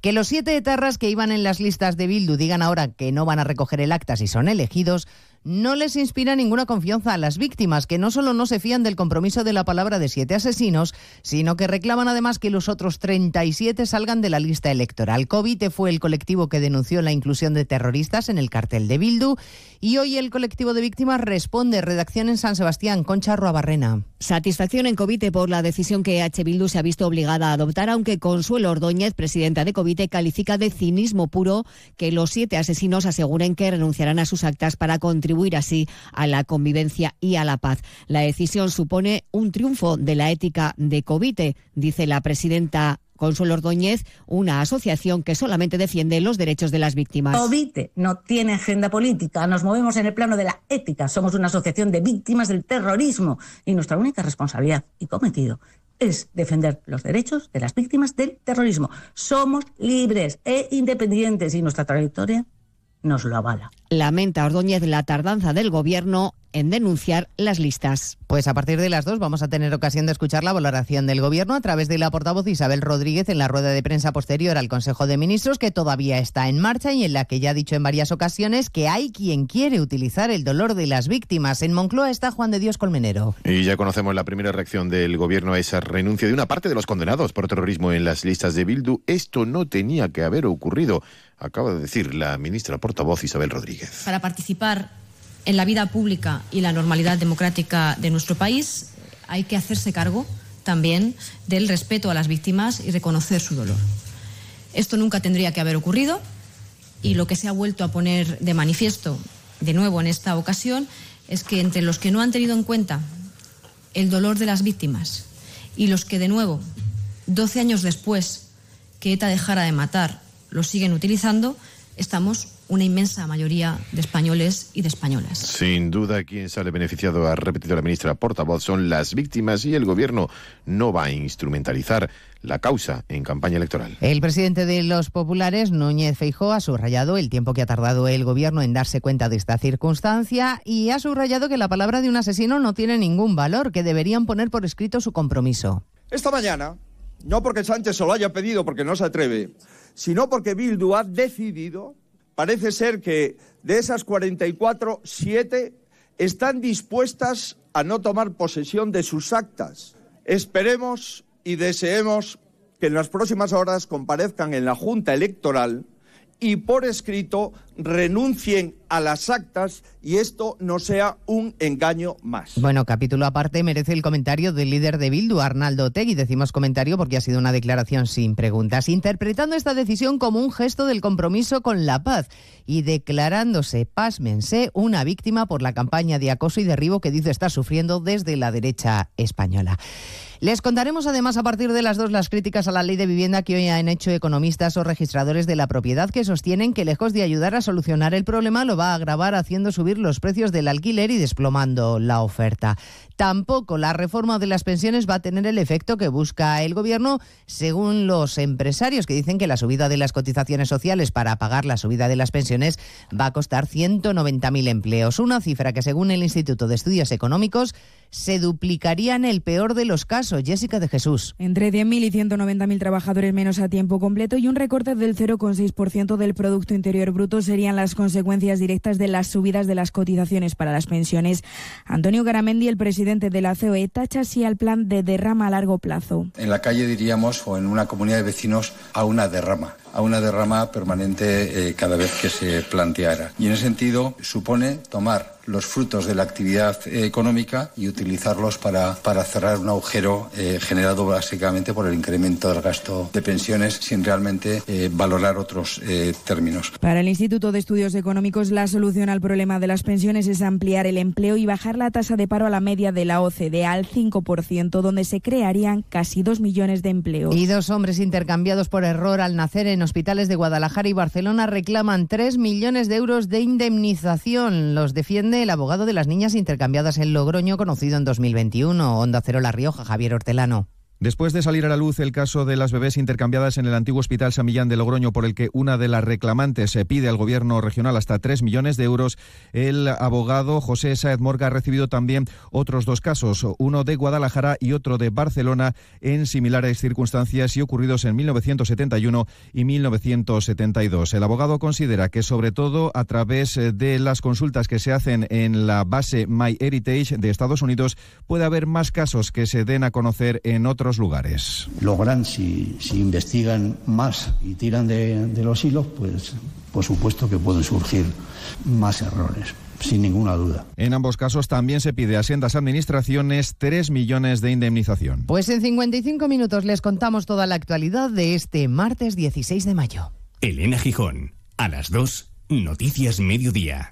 Que los siete etarras que iban en las listas de Bildu digan ahora que no van a recoger el acta si son elegidos, no les inspira ninguna confianza a las víctimas, que no solo no se fían del compromiso de la palabra de siete asesinos, sino que reclaman además que los otros 37 salgan de la lista electoral. Covite fue el colectivo que denunció la inclusión de terroristas en el cartel de Bildu y hoy el colectivo de víctimas responde. Redacción en San Sebastián, Concha Barrena.
Satisfacción en Covite por la decisión que H. Bildu se ha visto obligada a adoptar, aunque Consuelo Ordóñez, presidenta de Covite, califica de cinismo puro que los siete asesinos aseguren que renunciarán a sus actas para contribuir así a la convivencia y a la paz. La decisión supone un triunfo de la ética de Covite, dice la presidenta Consuelo Ordóñez, una asociación que solamente defiende los derechos de las víctimas.
Covite no tiene agenda política, nos movemos en el plano de la ética, somos una asociación de víctimas del terrorismo y nuestra única responsabilidad y cometido es defender los derechos de las víctimas del terrorismo. Somos libres e independientes y nuestra trayectoria nos lo avala.
Lamenta Ordóñez la tardanza del Gobierno en denunciar las listas.
Pues a partir de las dos vamos a tener ocasión de escuchar la valoración del Gobierno a través de la portavoz Isabel Rodríguez en la rueda de prensa posterior al Consejo de Ministros, que todavía está en marcha y en la que ya ha dicho en varias ocasiones que hay quien quiere utilizar el dolor de las víctimas. En Moncloa está Juan de Dios Colmenero.
Y ya conocemos la primera reacción del Gobierno a esa renuncia de una parte de los condenados por terrorismo en las listas de Bildu. Esto no tenía que haber ocurrido acaba de decir la ministra portavoz Isabel Rodríguez.
Para participar en la vida pública y la normalidad democrática de nuestro país hay que hacerse cargo también del respeto a las víctimas y reconocer su dolor. Esto nunca tendría que haber ocurrido y lo que se ha vuelto a poner de manifiesto de nuevo en esta ocasión es que entre los que no han tenido en cuenta el dolor de las víctimas y los que de nuevo, 12 años después que ETA dejara de matar lo siguen utilizando, estamos una inmensa mayoría de españoles y de españolas.
Sin duda, quien sale beneficiado, ha repetido la ministra portavoz, son las víctimas y el gobierno no va a instrumentalizar la causa en campaña electoral.
El presidente de los populares, Núñez Feijó, ha subrayado el tiempo que ha tardado el gobierno en darse cuenta de esta circunstancia y ha subrayado que la palabra de un asesino no tiene ningún valor, que deberían poner por escrito su compromiso.
Esta mañana, no porque Sánchez se lo haya pedido porque no se atreve, sino porque Bildu ha decidido, parece ser que de esas 44, 7 están dispuestas a no tomar posesión de sus actas. Esperemos y deseemos que en las próximas horas comparezcan en la Junta Electoral y por escrito renuncien a las actas y esto no sea un engaño más.
Bueno, capítulo aparte merece el comentario del líder de Bildu, Arnaldo Tegui. Decimos comentario porque ha sido una declaración sin preguntas, interpretando esta decisión como un gesto del compromiso con la paz y declarándose, pásmense, una víctima por la campaña de acoso y derribo que dice estar sufriendo desde la derecha española. Les contaremos además a partir de las dos las críticas a la ley de vivienda que hoy han hecho economistas o registradores de la propiedad que sostienen que lejos de ayudar a solucionar el problema lo va a agravar haciendo subir los precios del alquiler y desplomando la oferta. Tampoco la reforma de las pensiones va a tener el efecto que busca el gobierno según los empresarios que dicen que la subida de las cotizaciones sociales para pagar la subida de las pensiones va a costar 190.000 empleos, una cifra que según el Instituto de Estudios Económicos se duplicaría en el peor de los casos. Jessica de Jesús.
Entre 10.000 y 190.000 trabajadores menos a tiempo completo y un recorte del 0,6% del Producto Interior Bruto serían las consecuencias directas de las subidas de las cotizaciones para las pensiones. Antonio Garamendi, el presidente de la COE, tacha así al plan de derrama a largo plazo.
En la calle diríamos, o en una comunidad de vecinos, a una derrama a una derrama permanente eh, cada vez que se planteara. Y en ese sentido supone tomar los frutos de la actividad eh, económica y utilizarlos para, para cerrar un agujero eh, generado básicamente por el incremento del gasto de pensiones sin realmente valorar otros términos.
Para el Instituto de Estudios Económicos, la solución al problema de las pensiones es ampliar el empleo y bajar la tasa de paro a la media de la OCDE al 5%, donde se crearían casi dos millones de empleos.
Y dos hombres intercambiados por error al nacer en hospitales de Guadalajara y Barcelona reclaman 3 millones de euros de indemnización. Los defiende el abogado de las niñas intercambiadas en Logroño, conocido en 2021. Onda Cero La Rioja, Javier Hortelano.
Después de salir a la luz el caso de las bebés intercambiadas en el antiguo Hospital San Millán de Logroño, por el que una de las reclamantes se pide al Gobierno regional hasta 3 millones de euros, el abogado José Saez Morga ha recibido también otros dos casos, uno de Guadalajara y otro de Barcelona, en similares circunstancias y ocurridos en 1971 y 1972. El abogado considera que, sobre todo a través de las consultas que se hacen en la base MyHeritage de Estados Unidos, puede haber más casos que se den a conocer en otros lugares.
Logran, si, si investigan más y tiran de, de los hilos, pues por supuesto que pueden surgir más errores sin ninguna duda.
En ambos casos también se pide a sendas administraciones 3 millones de indemnización.
Pues en 55 minutos les contamos toda la actualidad de este martes 16 de mayo.
Elena Gijón, a las 2, Noticias Mediodía.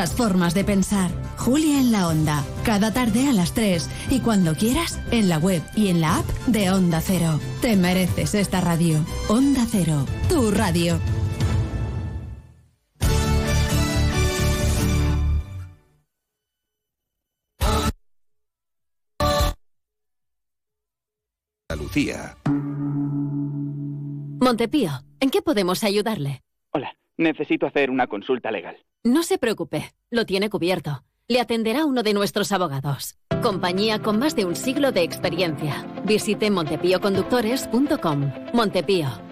otras formas de pensar. Julia en la Onda, cada tarde a las 3 y cuando quieras en la web y en la app de Onda Cero. Te mereces esta radio. Onda Cero, tu radio.
Lucía.
Montepío, ¿en qué podemos ayudarle?
Hola, necesito hacer una consulta legal.
No se preocupe, lo tiene cubierto. Le atenderá uno de nuestros abogados. Compañía con más de un siglo de experiencia. Visite montepíoconductores.com. Montepío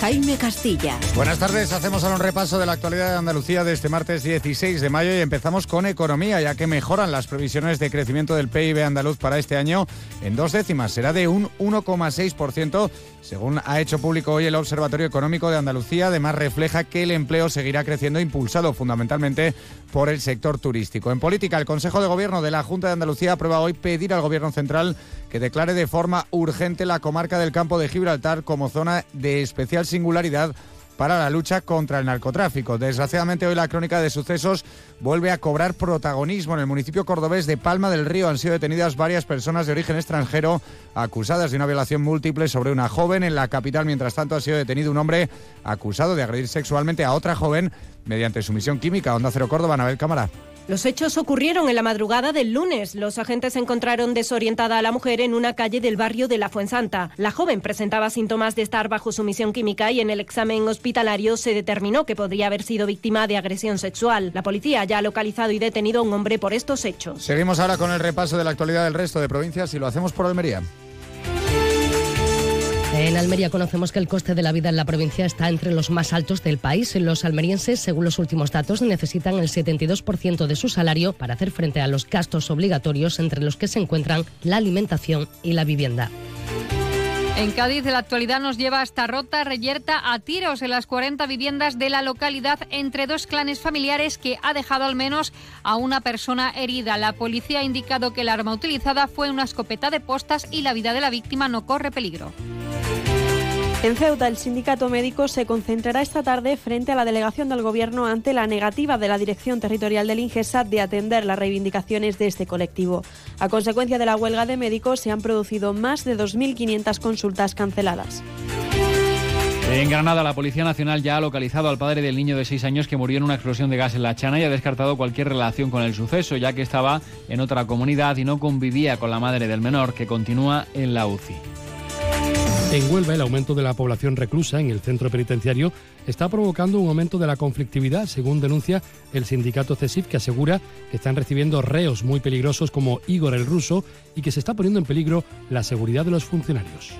Jaime Castilla.
Buenas tardes, hacemos ahora un repaso de la actualidad de Andalucía de este martes 16 de mayo y empezamos con economía, ya que mejoran las previsiones de crecimiento del PIB andaluz para este año en dos décimas. Será de un 1,6%, según ha hecho público hoy el Observatorio Económico de Andalucía. Además, refleja que el empleo seguirá creciendo, impulsado fundamentalmente por el sector turístico. En política, el Consejo de Gobierno de la Junta de Andalucía aprueba hoy pedir al Gobierno central que declare de forma urgente la comarca del Campo de Gibraltar como zona de especial singularidad para la lucha contra el narcotráfico. Desgraciadamente hoy la crónica de sucesos vuelve a cobrar protagonismo. En el municipio cordobés de Palma del Río han sido detenidas varias personas de origen extranjero acusadas de una violación múltiple sobre una joven. En la capital, mientras tanto, ha sido detenido un hombre acusado de agredir sexualmente a otra joven mediante sumisión química. Onda Cero Córdoba, Anabel Cámara.
Los hechos ocurrieron en la madrugada del lunes. Los agentes encontraron desorientada a la mujer en una calle del barrio de La Fuensanta. La joven presentaba síntomas de estar bajo sumisión química y en el examen hospitalario se determinó que podría haber sido víctima de agresión sexual. La policía ya ha localizado y detenido a un hombre por estos hechos.
Seguimos ahora con el repaso de la actualidad del resto de provincias y lo hacemos por Almería.
En Almería conocemos que el coste de la vida en la provincia está entre los más altos del país. Los almerienses, según los últimos datos, necesitan el 72% de su salario para hacer frente a los gastos obligatorios, entre los que se encuentran la alimentación y la vivienda.
En Cádiz, la actualidad nos lleva hasta Rota, Reyerta, a tiros en las 40 viviendas de la localidad entre dos clanes familiares que ha dejado al menos a una persona herida. La policía ha indicado que el arma utilizada fue una escopeta de postas y la vida de la víctima no corre peligro.
En Ceuta, el sindicato médico se concentrará esta tarde frente a la delegación del Gobierno ante la negativa de la Dirección Territorial del INGESA de atender las reivindicaciones de este colectivo. A consecuencia de la huelga de médicos, se han producido más de 2.500 consultas canceladas.
En Granada, la Policía Nacional ya ha localizado al padre del niño de 6 años que murió en una explosión de gas en la Chana y ha descartado cualquier relación con el suceso, ya que estaba en otra comunidad y no convivía con la madre del menor, que continúa en la UCI.
En Huelva, el aumento de la población reclusa en el centro penitenciario está provocando un aumento de la conflictividad, según denuncia el sindicato CESIF, que asegura que están recibiendo reos muy peligrosos como Igor el ruso y que se está poniendo en peligro la seguridad de los funcionarios.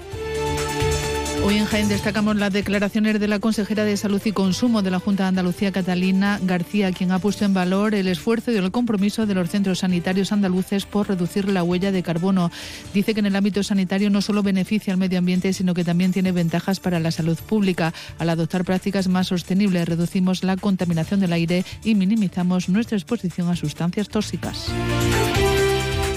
Hoy en Jaén destacamos las declaraciones de la consejera de Salud y Consumo de la Junta de Andalucía, Catalina García, quien ha puesto en valor el esfuerzo y el compromiso de los centros sanitarios andaluces por reducir la huella de carbono. Dice que en el ámbito sanitario no solo beneficia al medio ambiente, sino que también tiene ventajas para la salud pública. Al adoptar prácticas más sostenibles, reducimos la contaminación del aire y minimizamos nuestra exposición a sustancias tóxicas.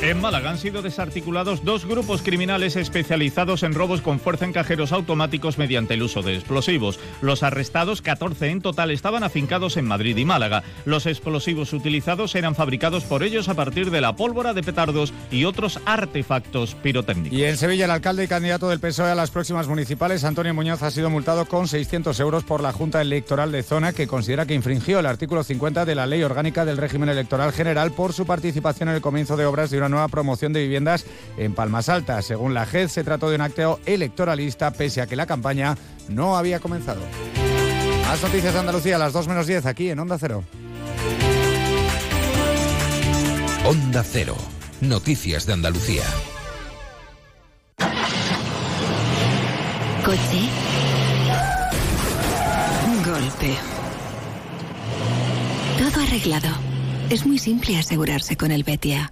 En Málaga han sido desarticulados dos grupos criminales especializados en robos con fuerza en cajeros automáticos mediante el uso de explosivos. Los arrestados, 14 en total, estaban afincados en Madrid y Málaga. Los explosivos utilizados eran fabricados por ellos a partir de la pólvora de petardos y otros artefactos pirotécnicos.
Y en Sevilla, el alcalde y candidato del PSOE a las próximas municipales, Antonio Muñoz, ha sido multado con 600 euros por la Junta Electoral de Zona, que considera que infringió el artículo 50 de la Ley Orgánica del Régimen Electoral General por su participación en el comienzo de obras de una nueva promoción de viviendas en Palmas Altas. Según la JED, se trató de un acto electoralista, pese a que la campaña no había comenzado. Más noticias de Andalucía a las 2 menos 10 aquí en Onda Cero.
Onda Cero. Noticias de Andalucía.
Coche. Golpe. Todo arreglado. Es muy simple asegurarse con el Betia.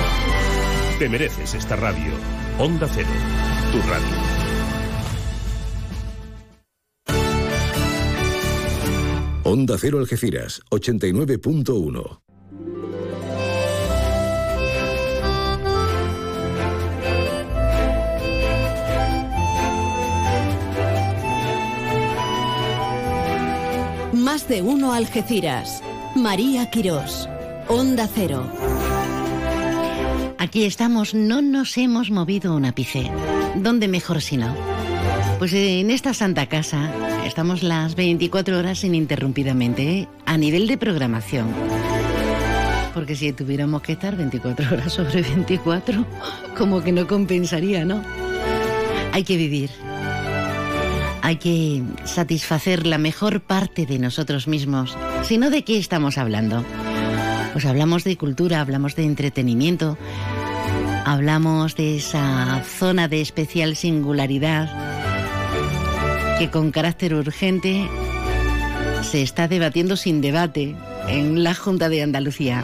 Te mereces esta radio. Onda Cero, tu radio. Onda Cero Algeciras, 89.1.
Más de uno Algeciras. María Quirós. Onda Cero.
Aquí estamos, no nos hemos movido un ápice. ¿Dónde mejor si no? Pues en esta santa casa estamos las 24 horas ininterrumpidamente, a nivel de programación. Porque si tuviéramos que estar 24 horas sobre 24, como que no compensaría, ¿no? Hay que vivir. Hay que satisfacer la mejor parte de nosotros mismos. Si no, ¿de qué estamos hablando? Pues hablamos de cultura, hablamos de entretenimiento, hablamos de esa zona de especial singularidad que con carácter urgente se está debatiendo sin debate en la Junta de Andalucía.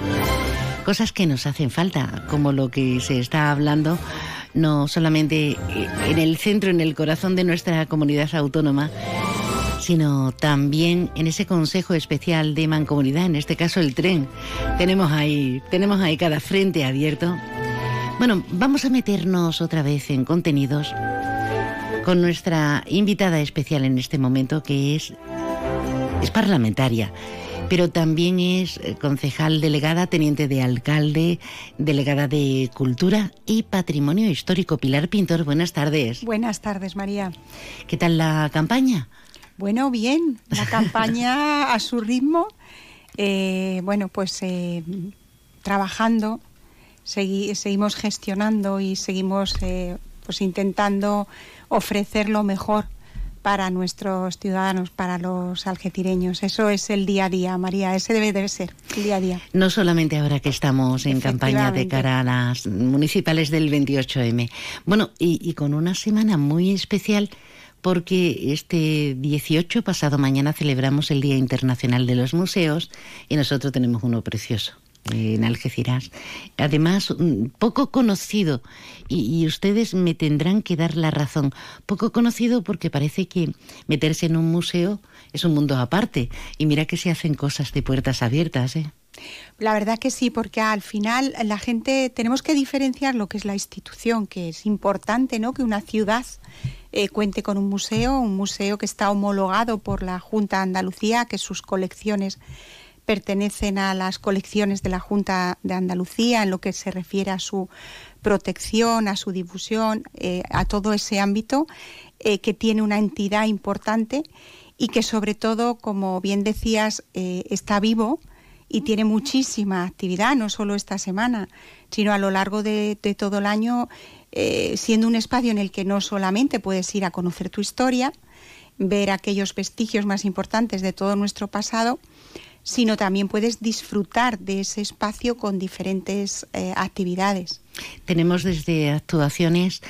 Cosas que nos hacen falta, como lo que se está hablando no solamente en el centro, en el corazón de nuestra comunidad autónoma, sino también en ese Consejo Especial de Mancomunidad, en este caso el tren. Tenemos ahí, tenemos ahí cada frente abierto. Bueno, vamos a meternos otra vez en contenidos con nuestra invitada especial en este momento, que es, es parlamentaria pero también es eh, concejal delegada, teniente de alcalde, delegada de Cultura y Patrimonio Histórico. Pilar Pintor, buenas tardes.
Buenas tardes, María.
¿Qué tal la campaña?
Bueno, bien, la (laughs) campaña a su ritmo. Eh, bueno, pues eh, trabajando, seguimos gestionando y seguimos pues intentando ofrecer lo mejor para nuestros ciudadanos, para los algecireños. Eso es el día a día, María, ese debe de ser el día a día.
No solamente ahora que estamos en campaña de cara a las municipales del 28M. Bueno, y, con una semana muy especial porque este 18 pasado mañana celebramos el Día Internacional de los Museos y nosotros tenemos uno precioso en Algeciras. Además, poco conocido, y, ustedes me tendrán que dar la razón, poco conocido porque parece que meterse en un museo es un mundo aparte, y mira que se hacen cosas de puertas abiertas, ¿eh?
La verdad que sí, porque al final la gente tenemos que diferenciar lo que es la institución, que es importante, ¿no? Que una ciudad eh, cuente con un museo, un museo que está homologado por la Junta de Andalucía, que sus colecciones pertenecen a las colecciones de la Junta de Andalucía en lo que se refiere a su protección, a su difusión, eh, a todo ese ámbito eh, que tiene una entidad importante y que sobre todo, como bien decías, está vivo y tiene muchísima actividad, no solo esta semana, sino a lo largo de todo el año, siendo un espacio en el que no solamente puedes ir a conocer tu historia, ver aquellos vestigios más importantes de todo nuestro pasado, sino también puedes disfrutar de ese espacio con diferentes eh, actividades.
Tenemos desde actuaciones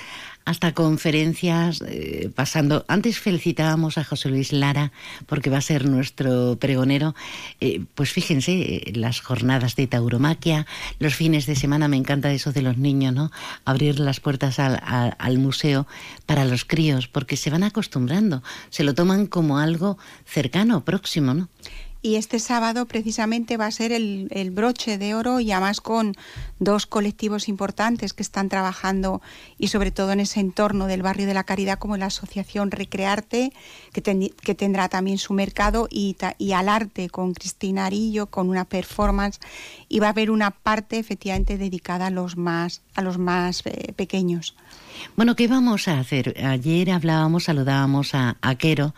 hasta conferencias, eh, pasando. Antes felicitábamos a José Luis Lara porque va a ser nuestro pregonero. Eh, pues fíjense, las jornadas de tauromaquia, los fines de semana, me encanta eso de los niños, ¿no? Abrir las puertas al, al museo para los críos, porque se van acostumbrando, se lo toman como algo cercano, próximo, ¿no?
Y este sábado precisamente va a ser el, broche de oro y además con dos colectivos importantes que están trabajando y sobre todo en ese entorno del barrio de la Caridad como la Asociación Recrearte que, que tendrá también su mercado y, y, al arte con Cristina Arillo con una performance y va a haber una parte efectivamente dedicada a los más a los más eh, pequeños.
Bueno, ¿qué vamos a hacer? Ayer hablábamos, saludábamos a, a Quero,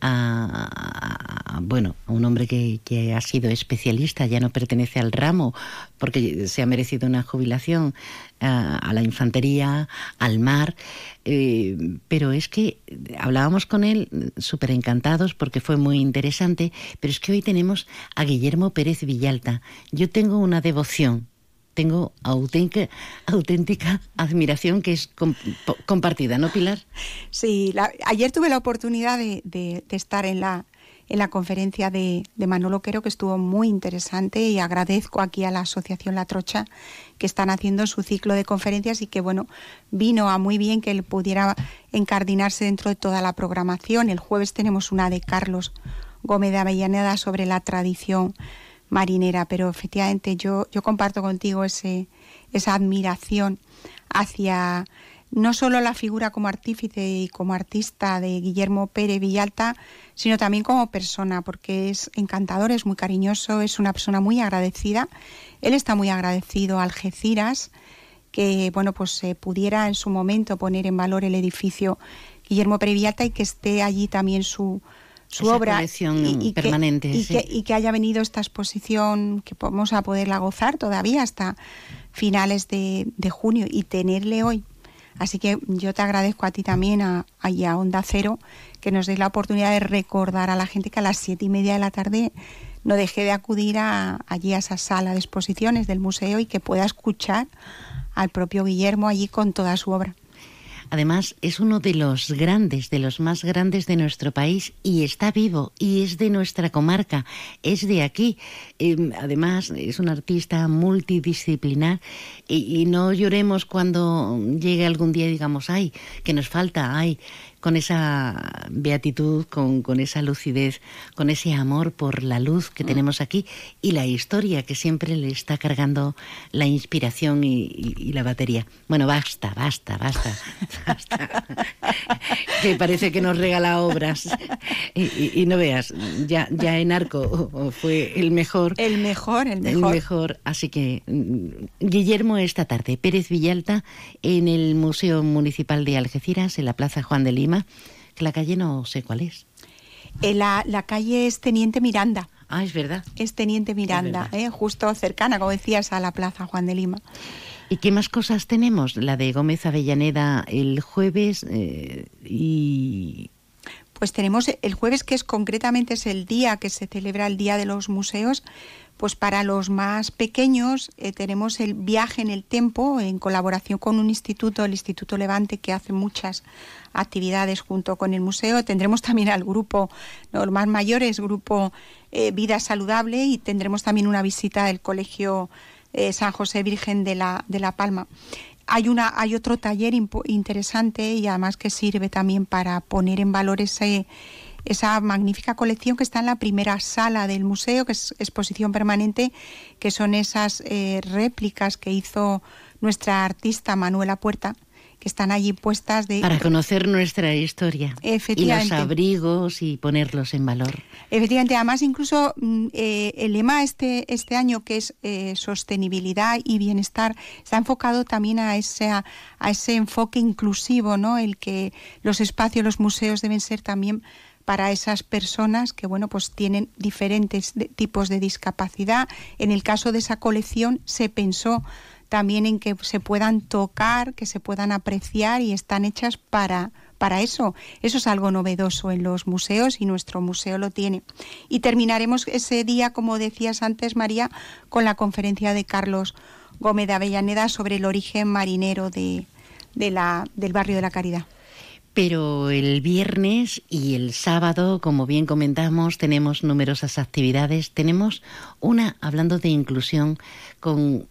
a, bueno, a un hombre que, que, ha sido especialista, ya no pertenece al ramo, porque se ha merecido una jubilación a, la infantería, al mar, eh, pero es que hablábamos con él súper encantados porque fue muy interesante, pero es que hoy tenemos a Guillermo Pérez Villalta. Yo tengo una devoción tengo auténtica, admiración que es compartida, ¿no, Pilar?
Sí, ayer tuve la oportunidad de, estar en la, en la conferencia de, de, Manolo que estuvo muy interesante, y agradezco aquí a la Asociación La Trocha que están haciendo su ciclo de conferencias y que, bueno, vino a muy bien que él pudiera encardinarse dentro de toda la programación. El jueves tenemos una de Carlos Gómez de Avellaneda sobre la tradición marinera, pero efectivamente yo, yo comparto contigo ese, esa admiración hacia no solo la figura como artífice y como artista de Guillermo Pérez Villalta, sino también como persona, porque es encantador, es muy cariñoso, es una persona muy agradecida. Él está muy agradecido a Algeciras, que bueno, pues se pudiera en su momento poner en valor el edificio Guillermo Pérez Villalta y que esté allí también su, su obra
y, permanente
que, y, que, haya venido esta exposición que vamos a poderla gozar todavía hasta finales de, junio y tenerle hoy. Así que yo te agradezco a ti también, a, a Onda Cero, que nos des la oportunidad de recordar a la gente que a las siete y media de la tarde no deje de acudir a, allí a esa sala de exposiciones del museo y que pueda escuchar al propio Guillermo allí con toda su obra.
Además, es uno de los grandes, de los más grandes de nuestro país y está vivo y es de nuestra comarca, es de aquí. Em, además, es un artista multidisciplinar y, y, no lloremos cuando llegue algún día y digamos, ay, que nos falta, ay, con esa beatitud, con, con, esa lucidez, con ese amor por la luz que tenemos aquí y la historia que siempre le está cargando la inspiración y, la batería. Bueno, basta, basta, basta, (laughs) basta. (laughs) que parece que nos regala obras. Y, no veas, ya, ya en Arco fue el mejor.
El mejor, el mejor.
El mejor. Así que, mm, Guillermo, esta tarde, Pérez Villalta, en el Museo Municipal de Algeciras, en la Plaza Juan de Lima que la calle no sé cuál es.
Eh, la, la, calle es Teniente Miranda.
Ah, es verdad.
Es Teniente Miranda, eh, justo cercana, como decías, a la Plaza Juan de Lima.
¿Y qué más cosas tenemos? La de Gómez Avellaneda el jueves eh, y...
Pues tenemos el jueves, que es concretamente es el día que se celebra el Día de los Museos, pues para los más pequeños eh, tenemos el viaje en el tiempo en colaboración con un instituto, el Instituto Levante, que hace muchas actividades junto con el museo. Tendremos también al grupo, los más mayores, grupo eh, Vida Saludable, y tendremos también una visita del Colegio eh, San José Virgen de la, de la Palma. Hay, una, hay otro taller interesante y además que sirve también para poner en valor ese esa magnífica colección que está en la primera sala del museo, que es exposición permanente, que son esas eh, réplicas que hizo nuestra artista Manuela Puerta que están allí puestas de...
Para conocer nuestra historia.
Efectivamente.
Y los abrigos y ponerlos en valor.
Efectivamente, además incluso mm, eh, el lema este, este año que es eh, sostenibilidad y bienestar está enfocado también a ese, a, ese enfoque inclusivo, ¿no? El que los espacios, los museos deben ser también para esas personas que bueno pues tienen diferentes tipos de discapacidad. En el caso de esa colección se pensó también en que se puedan tocar, que se puedan apreciar y están hechas para, para eso. Eso es algo novedoso en los museos y nuestro museo lo tiene. Y terminaremos ese día, como decías antes, María, con la conferencia de Carlos Gómez de Avellaneda sobre el origen marinero de, del barrio de la Caridad.
Pero el viernes y el sábado, como bien comentamos, tenemos numerosas actividades. Tenemos una, hablando de inclusión, con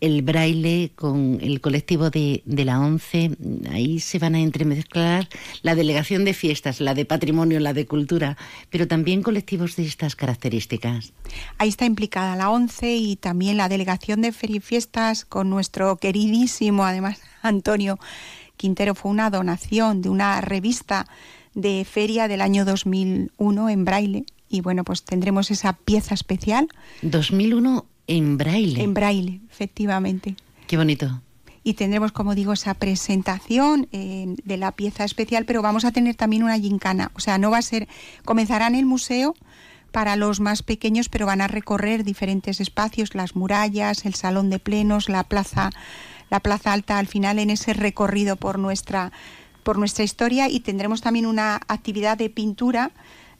el braille, con el colectivo de, la ONCE. Ahí se van a entremezclar la delegación de fiestas, la de patrimonio, la de cultura, pero también colectivos de estas características.
Ahí está implicada la ONCE y también la delegación de Fiestas con nuestro queridísimo, además, Antonio Quintero. Fue una donación de una revista de feria del año 2001 en braille. Y bueno, pues tendremos esa pieza especial.
2001 en braille.
En braille, efectivamente.
Qué bonito.
Y tendremos, como digo, esa presentación eh, de la pieza especial, pero vamos a tener también una gincana. O sea, no va a ser, comenzará en el museo para los más pequeños, pero van a recorrer diferentes espacios, las murallas, el salón de plenos, la plaza, la plaza alta, al final en ese recorrido por nuestra, por nuestra historia y tendremos también una actividad de pintura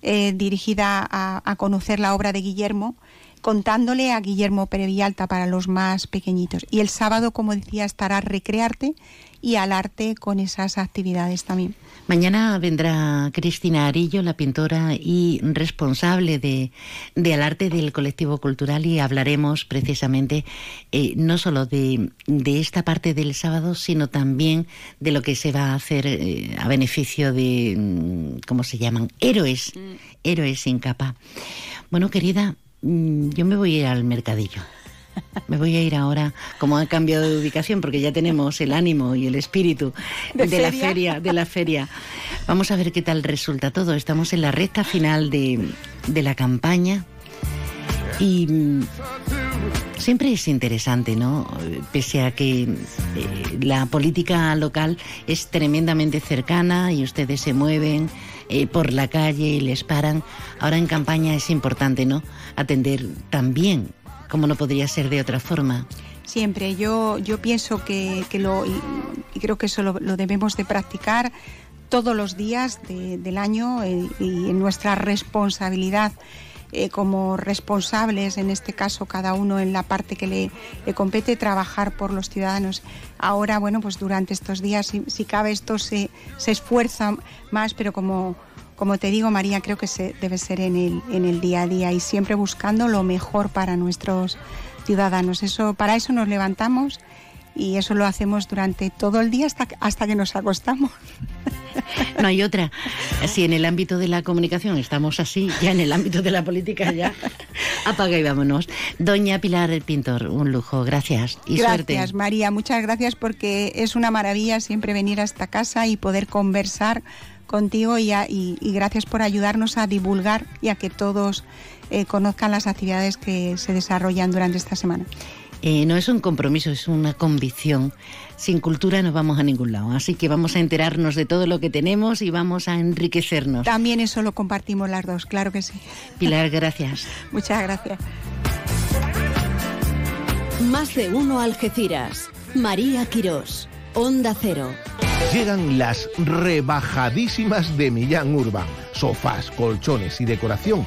eh, dirigida a, a conocer la obra de Guillermo contándole a Guillermo Perevialta para los más pequeñitos. Y el sábado, como decía, estará Recrearte y al arte con esas actividades también.
Mañana vendrá Cristina Arillo, la pintora y responsable de, de al arte del colectivo cultural y hablaremos precisamente eh, no solo de, de, esta parte del sábado, sino también de lo que se va a hacer eh, a beneficio de, mm, ¿cómo se llaman? Héroes, mm. héroes sin capa. Bueno, querida, Mm, yo me voy a ir al mercadillo. Me voy a ir ahora, como ha cambiado de ubicación, porque ya tenemos el ánimo y el espíritu de, la feria, de la feria. Vamos a ver qué tal resulta todo. Estamos en la recta final de, de la campaña y mm, siempre es interesante, ¿no? Pese a que eh, la política local es tremendamente cercana y ustedes se mueven eh, por la calle y les paran. Ahora en campaña es importante, ¿no? Atender también, como no podría ser de otra forma.
Siempre, yo, yo pienso que, lo, y, creo que eso lo, debemos de practicar todos los días del año eh, y en nuestra responsabilidad eh, como responsables, en este caso cada uno en la parte que le, compete, trabajar por los ciudadanos. Ahora, bueno, pues durante estos días, si, cabe, esto se, se esfuerza más, pero como, como te digo, María, creo que se, debe ser en el, en el día a día y siempre buscando lo mejor para nuestros ciudadanos. Eso, para eso nos levantamos y eso lo hacemos durante todo el día hasta, hasta que nos acostamos. (laughs)
No hay otra. Si en el ámbito de la comunicación estamos así, ya en el ámbito de la política ya (laughs) apaga y vámonos. Doña Pilar el Pintor, un lujo, gracias y suerte.
Gracias, María, muchas gracias porque es una maravilla siempre venir a esta casa y poder conversar contigo y, y, gracias por ayudarnos a divulgar y a que todos eh, conozcan las actividades que se desarrollan durante esta semana.
Eh, no es un compromiso, es una convicción. Sin cultura no vamos a ningún lado, así que vamos a enterarnos de todo lo que tenemos y vamos a enriquecernos.
También eso lo compartimos las dos, claro que sí.
Pilar, gracias. (laughs)
Muchas gracias.
Más de uno Algeciras. María Quirós. Onda Cero.
Llegan las rebajadísimas de Millán Urban. Sofás, colchones y decoración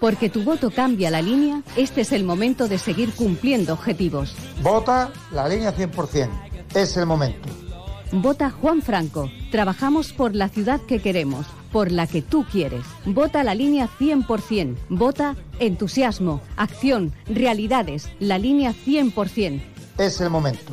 Porque tu voto cambia la línea, este es el momento de seguir cumpliendo objetivos.
Vota la línea 100%. Es el momento.
Vota Juan Franco. Trabajamos por la ciudad que queremos. por la que tú quieres. Vota la línea 100%. Vota entusiasmo, acción, realidades. La línea 100%.
Es el momento.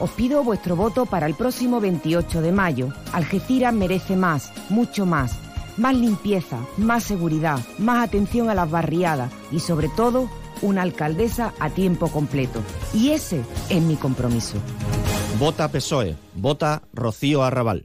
Os pido vuestro voto para el próximo 28 de mayo. Algeciras merece más, mucho más. Más limpieza, más seguridad, más atención a las barriadas y sobre todo una alcaldesa a tiempo completo. Y ese es mi compromiso.
Vota PSOE, vota Rocío Arrabal.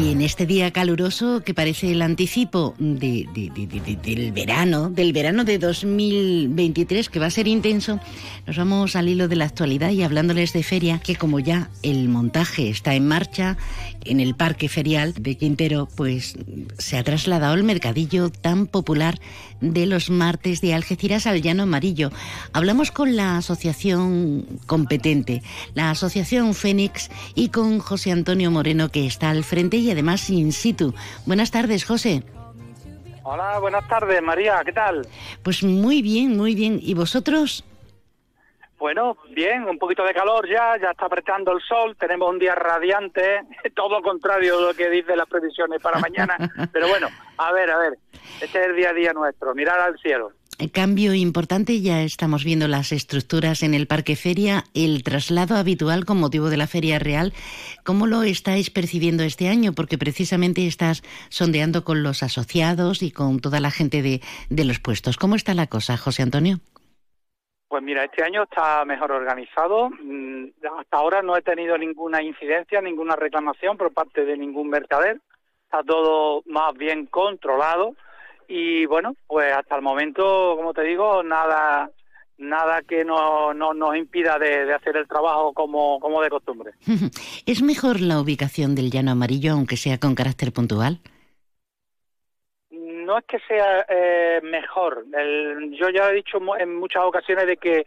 Y en este día caluroso que parece el anticipo de, de- de- de- del verano, del verano de 2023, que va a ser intenso, nos vamos al hilo de la actualidad y hablándoles de feria, que como ya el montaje está en marcha en el Parque Ferial de Quintero, pues se ha trasladado el mercadillo tan popular de los martes de Algeciras al Llano Amarillo. Hablamos con la asociación competente, la asociación Fénix, y con José Antonio Moreno, que está al frente y además in situ. Buenas tardes, José.
Hola, buenas tardes, María, ¿qué tal?
Pues muy bien, muy bien. ¿Y vosotros?
Bueno, bien, un poquito de calor ya, ya está apretando el sol, tenemos un día radiante, (laughs) todo contrario de lo que dicen las previsiones para mañana, (laughs) pero bueno, a ver, a ver, este es el día a día nuestro, mirar al cielo.
Cambio importante, ya estamos viendo las estructuras en el Parque Feria, el traslado habitual con motivo de la Feria Real. ¿Cómo lo estáis percibiendo este año? Porque precisamente estás sondeando con los asociados y con toda la gente de, de los puestos. ¿Cómo está la cosa, José Antonio?
Pues mira, este año está mejor organizado, mm, hasta ahora no he tenido ninguna incidencia, ninguna reclamación por parte de ningún mercader, está todo más bien controlado y bueno, pues hasta el momento, como te digo, nada nada que no, no nos impida de, de hacer el trabajo como, como de costumbre. (laughs)
¿Es mejor la ubicación del llano amarillo, aunque sea con carácter puntual?
No es que sea eh, mejor. El- yo ya he dicho en muchas ocasiones de que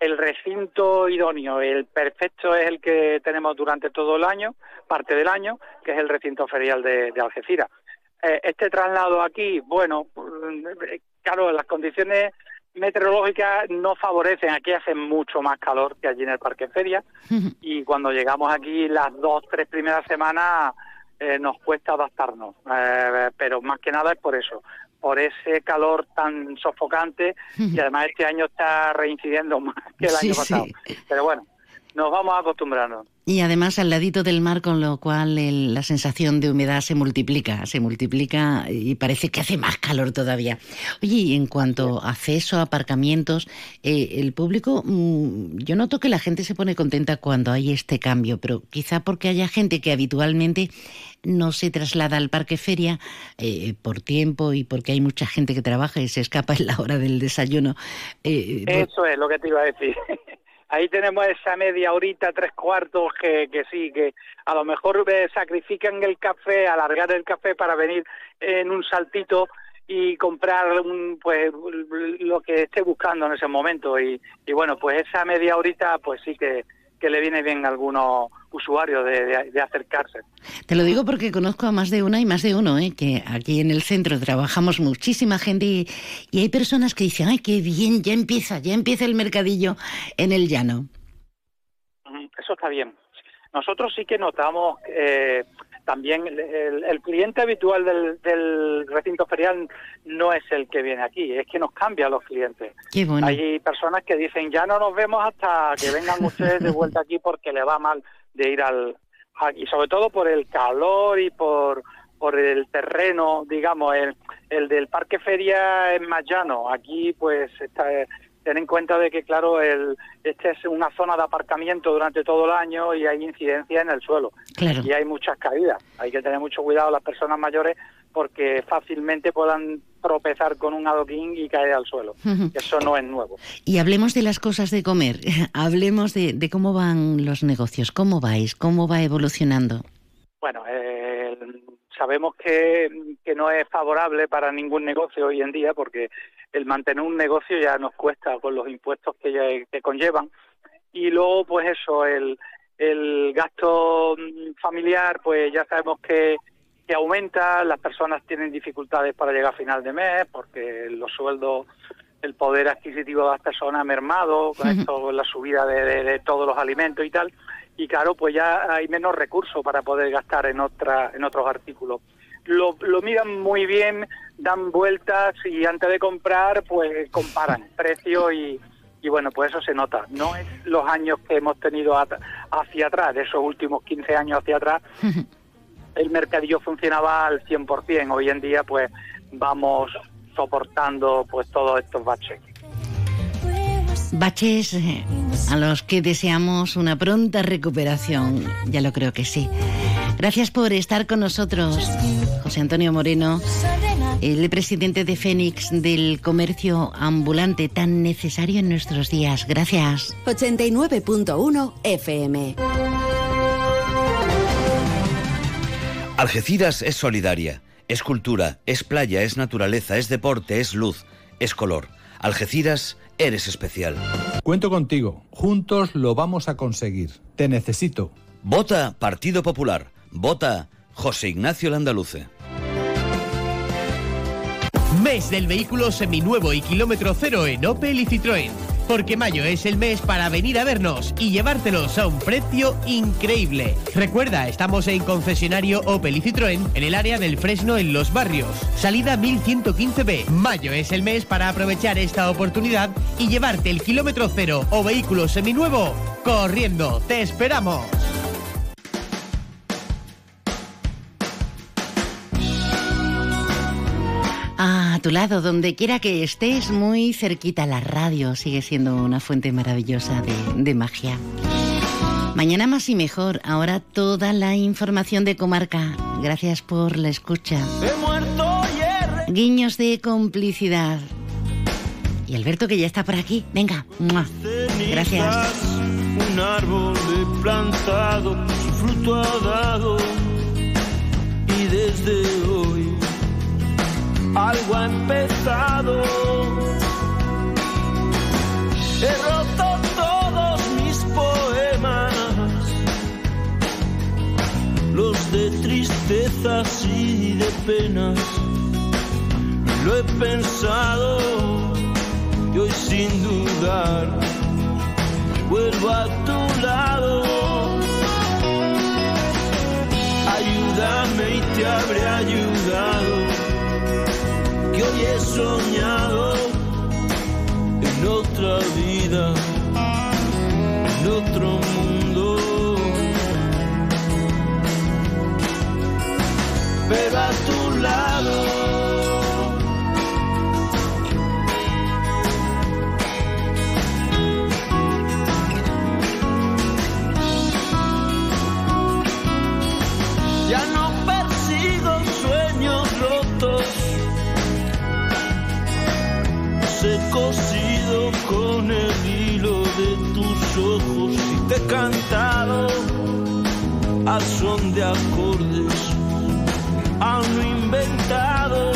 el recinto idóneo, el perfecto es el que tenemos durante todo el año, parte del año, que es el recinto ferial de, de Algeciras. Eh, este traslado aquí, bueno, eh, claro, las condiciones meteorológicas no favorecen. Aquí hace mucho más calor que allí en el Parque Feria y cuando llegamos aquí las dos, tres primeras semanas eh, nos cuesta adaptarnos. Eh, pero más que nada es por eso, por ese calor tan sofocante y además este año está reincidiendo (laughs) más que el
Sí,
año
sí.
pasado. Pero bueno, nos vamos acostumbrando.
Y además al ladito del mar, con lo cual el- la sensación de humedad se multiplica, se multiplica y parece que hace más calor todavía. Oye, y en cuanto a acceso, aparcamientos, eh, el público, mm, yo noto que la gente se pone contenta cuando hay este cambio, pero quizá porque haya gente que habitualmente no se traslada al parque feria eh, por tiempo y porque hay mucha gente que trabaja y se escapa en la hora del desayuno. Eh, por-
Eso es lo que te iba a decir. (laughs) Ahí tenemos esa media horita, tres cuartos, que, que sí, que a lo mejor eh, sacrifican el café, alargar el café para venir en un saltito y comprar un, pues lo que esté buscando en ese momento. Y, y bueno, pues esa media horita, pues sí que, que le viene bien a algunos usuarios de, acercarse.
Te lo digo porque conozco a más de una y más de uno, ¿eh? que aquí en el centro trabajamos muchísima gente y, y hay personas que dicen, ay, qué bien, ya empieza, ya empieza el mercadillo en el llano.
Eso está bien. Nosotros sí que notamos eh, también el, cliente habitual del, recinto ferial no es el que viene aquí, es que nos cambia los clientes. Hay personas que dicen ya no nos vemos hasta que vengan ustedes de vuelta aquí porque le va mal de ir al y sobre todo por el calor y por por el terreno, digamos, el, el del parque feria es más llano. Aquí pues está ten en cuenta de que, claro, el, este es una zona de aparcamiento durante todo el año y hay incidencia en el suelo. Y hay muchas caídas. Hay que tener mucho cuidado las personas mayores porque fácilmente puedan tropezar con un adoquín y caer al suelo. Eso no es nuevo.
Y hablemos de las cosas de comer. (laughs) hablemos de, de, cómo van los negocios. ¿Cómo vais? ¿Cómo va evolucionando?
Bueno, eh, sabemos que, que no es favorable para ningún negocio hoy en día porque el mantener un negocio ya nos cuesta con los impuestos que, que conllevan. Y luego pues eso el, el gasto familiar pues ya sabemos que, que aumenta las personas tienen dificultades para llegar a final de mes porque los sueldos el poder adquisitivo de las personas ha mermado con esto la subida de, de, todos los alimentos y tal y claro pues ya hay menos recursos para poder gastar en otra en otros artículos lo, lo miran muy bien, dan vueltas y antes de comprar, pues comparan (laughs) precio y, y bueno, pues eso se nota. No es los años que hemos tenido hacia atrás, de esos últimos 15 años hacia atrás, el mercadillo funcionaba al 100%. Hoy en día, pues vamos soportando pues todos estos baches.
Baches eh, a los que deseamos una pronta recuperación, ya lo creo que sí. Gracias por estar con nosotros, José Antonio Moreno, el presidente de Fénix del comercio ambulante tan necesario en nuestros días. Gracias.
89.1 FM.
Algeciras es solidaria, es cultura, es playa, es naturaleza, es deporte, es luz, es color. Algeciras, eres especial.
Cuento contigo, juntos lo vamos a conseguir. Te necesito.
Vota Partido Popular. Vota José Ignacio Landaluce.
Mes del vehículo seminuevo y kilómetro cero en Opel y Citroën. Porque mayo es el mes para venir a vernos y llevártelos a un precio increíble. Recuerda, estamos en concesionario Opel y Citroën en el área del Fresno en Los Barrios. Salida 1115B. Mayo es el mes para aprovechar esta oportunidad y llevarte el kilómetro cero o vehículo seminuevo corriendo. ¡Te esperamos!
A tu lado, donde quiera que estés, muy cerquita la radio, sigue siendo una fuente maravillosa de, magia. Mañana más y mejor, ahora toda la información de comarca. Gracias por la escucha. Guiños de complicidad. Y Alberto que ya está por aquí. Venga. Gracias.
Un árbol plantado, su fruto ha dado. Y desde hoy algo ha empezado. He roto todos mis poemas, los de tristezas y de penas. Lo he pensado y hoy sin dudar vuelvo a tu lado. Ayúdame y te habré ayudado que hoy he soñado en otra vida, en otro mundo. Pero a tu lado. Cosido con el hilo de tus ojos y te he cantado al son de acordes aún no inventado.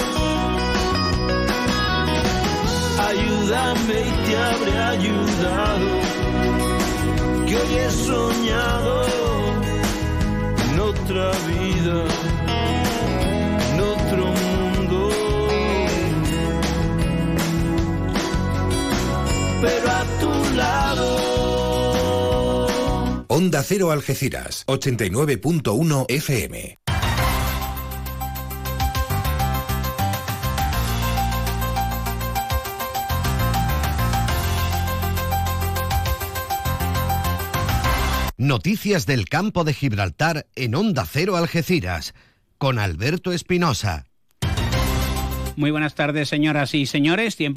Ayúdame y te habré ayudado, que hoy he soñado otra vida, Pero a tu lado.
Onda Cero Algeciras, 89.1 FM. Noticias del campo de Gibraltar en Onda Cero Algeciras, con Alberto Espinosa.
Muy buenas tardes, señoras y señores. Tiempo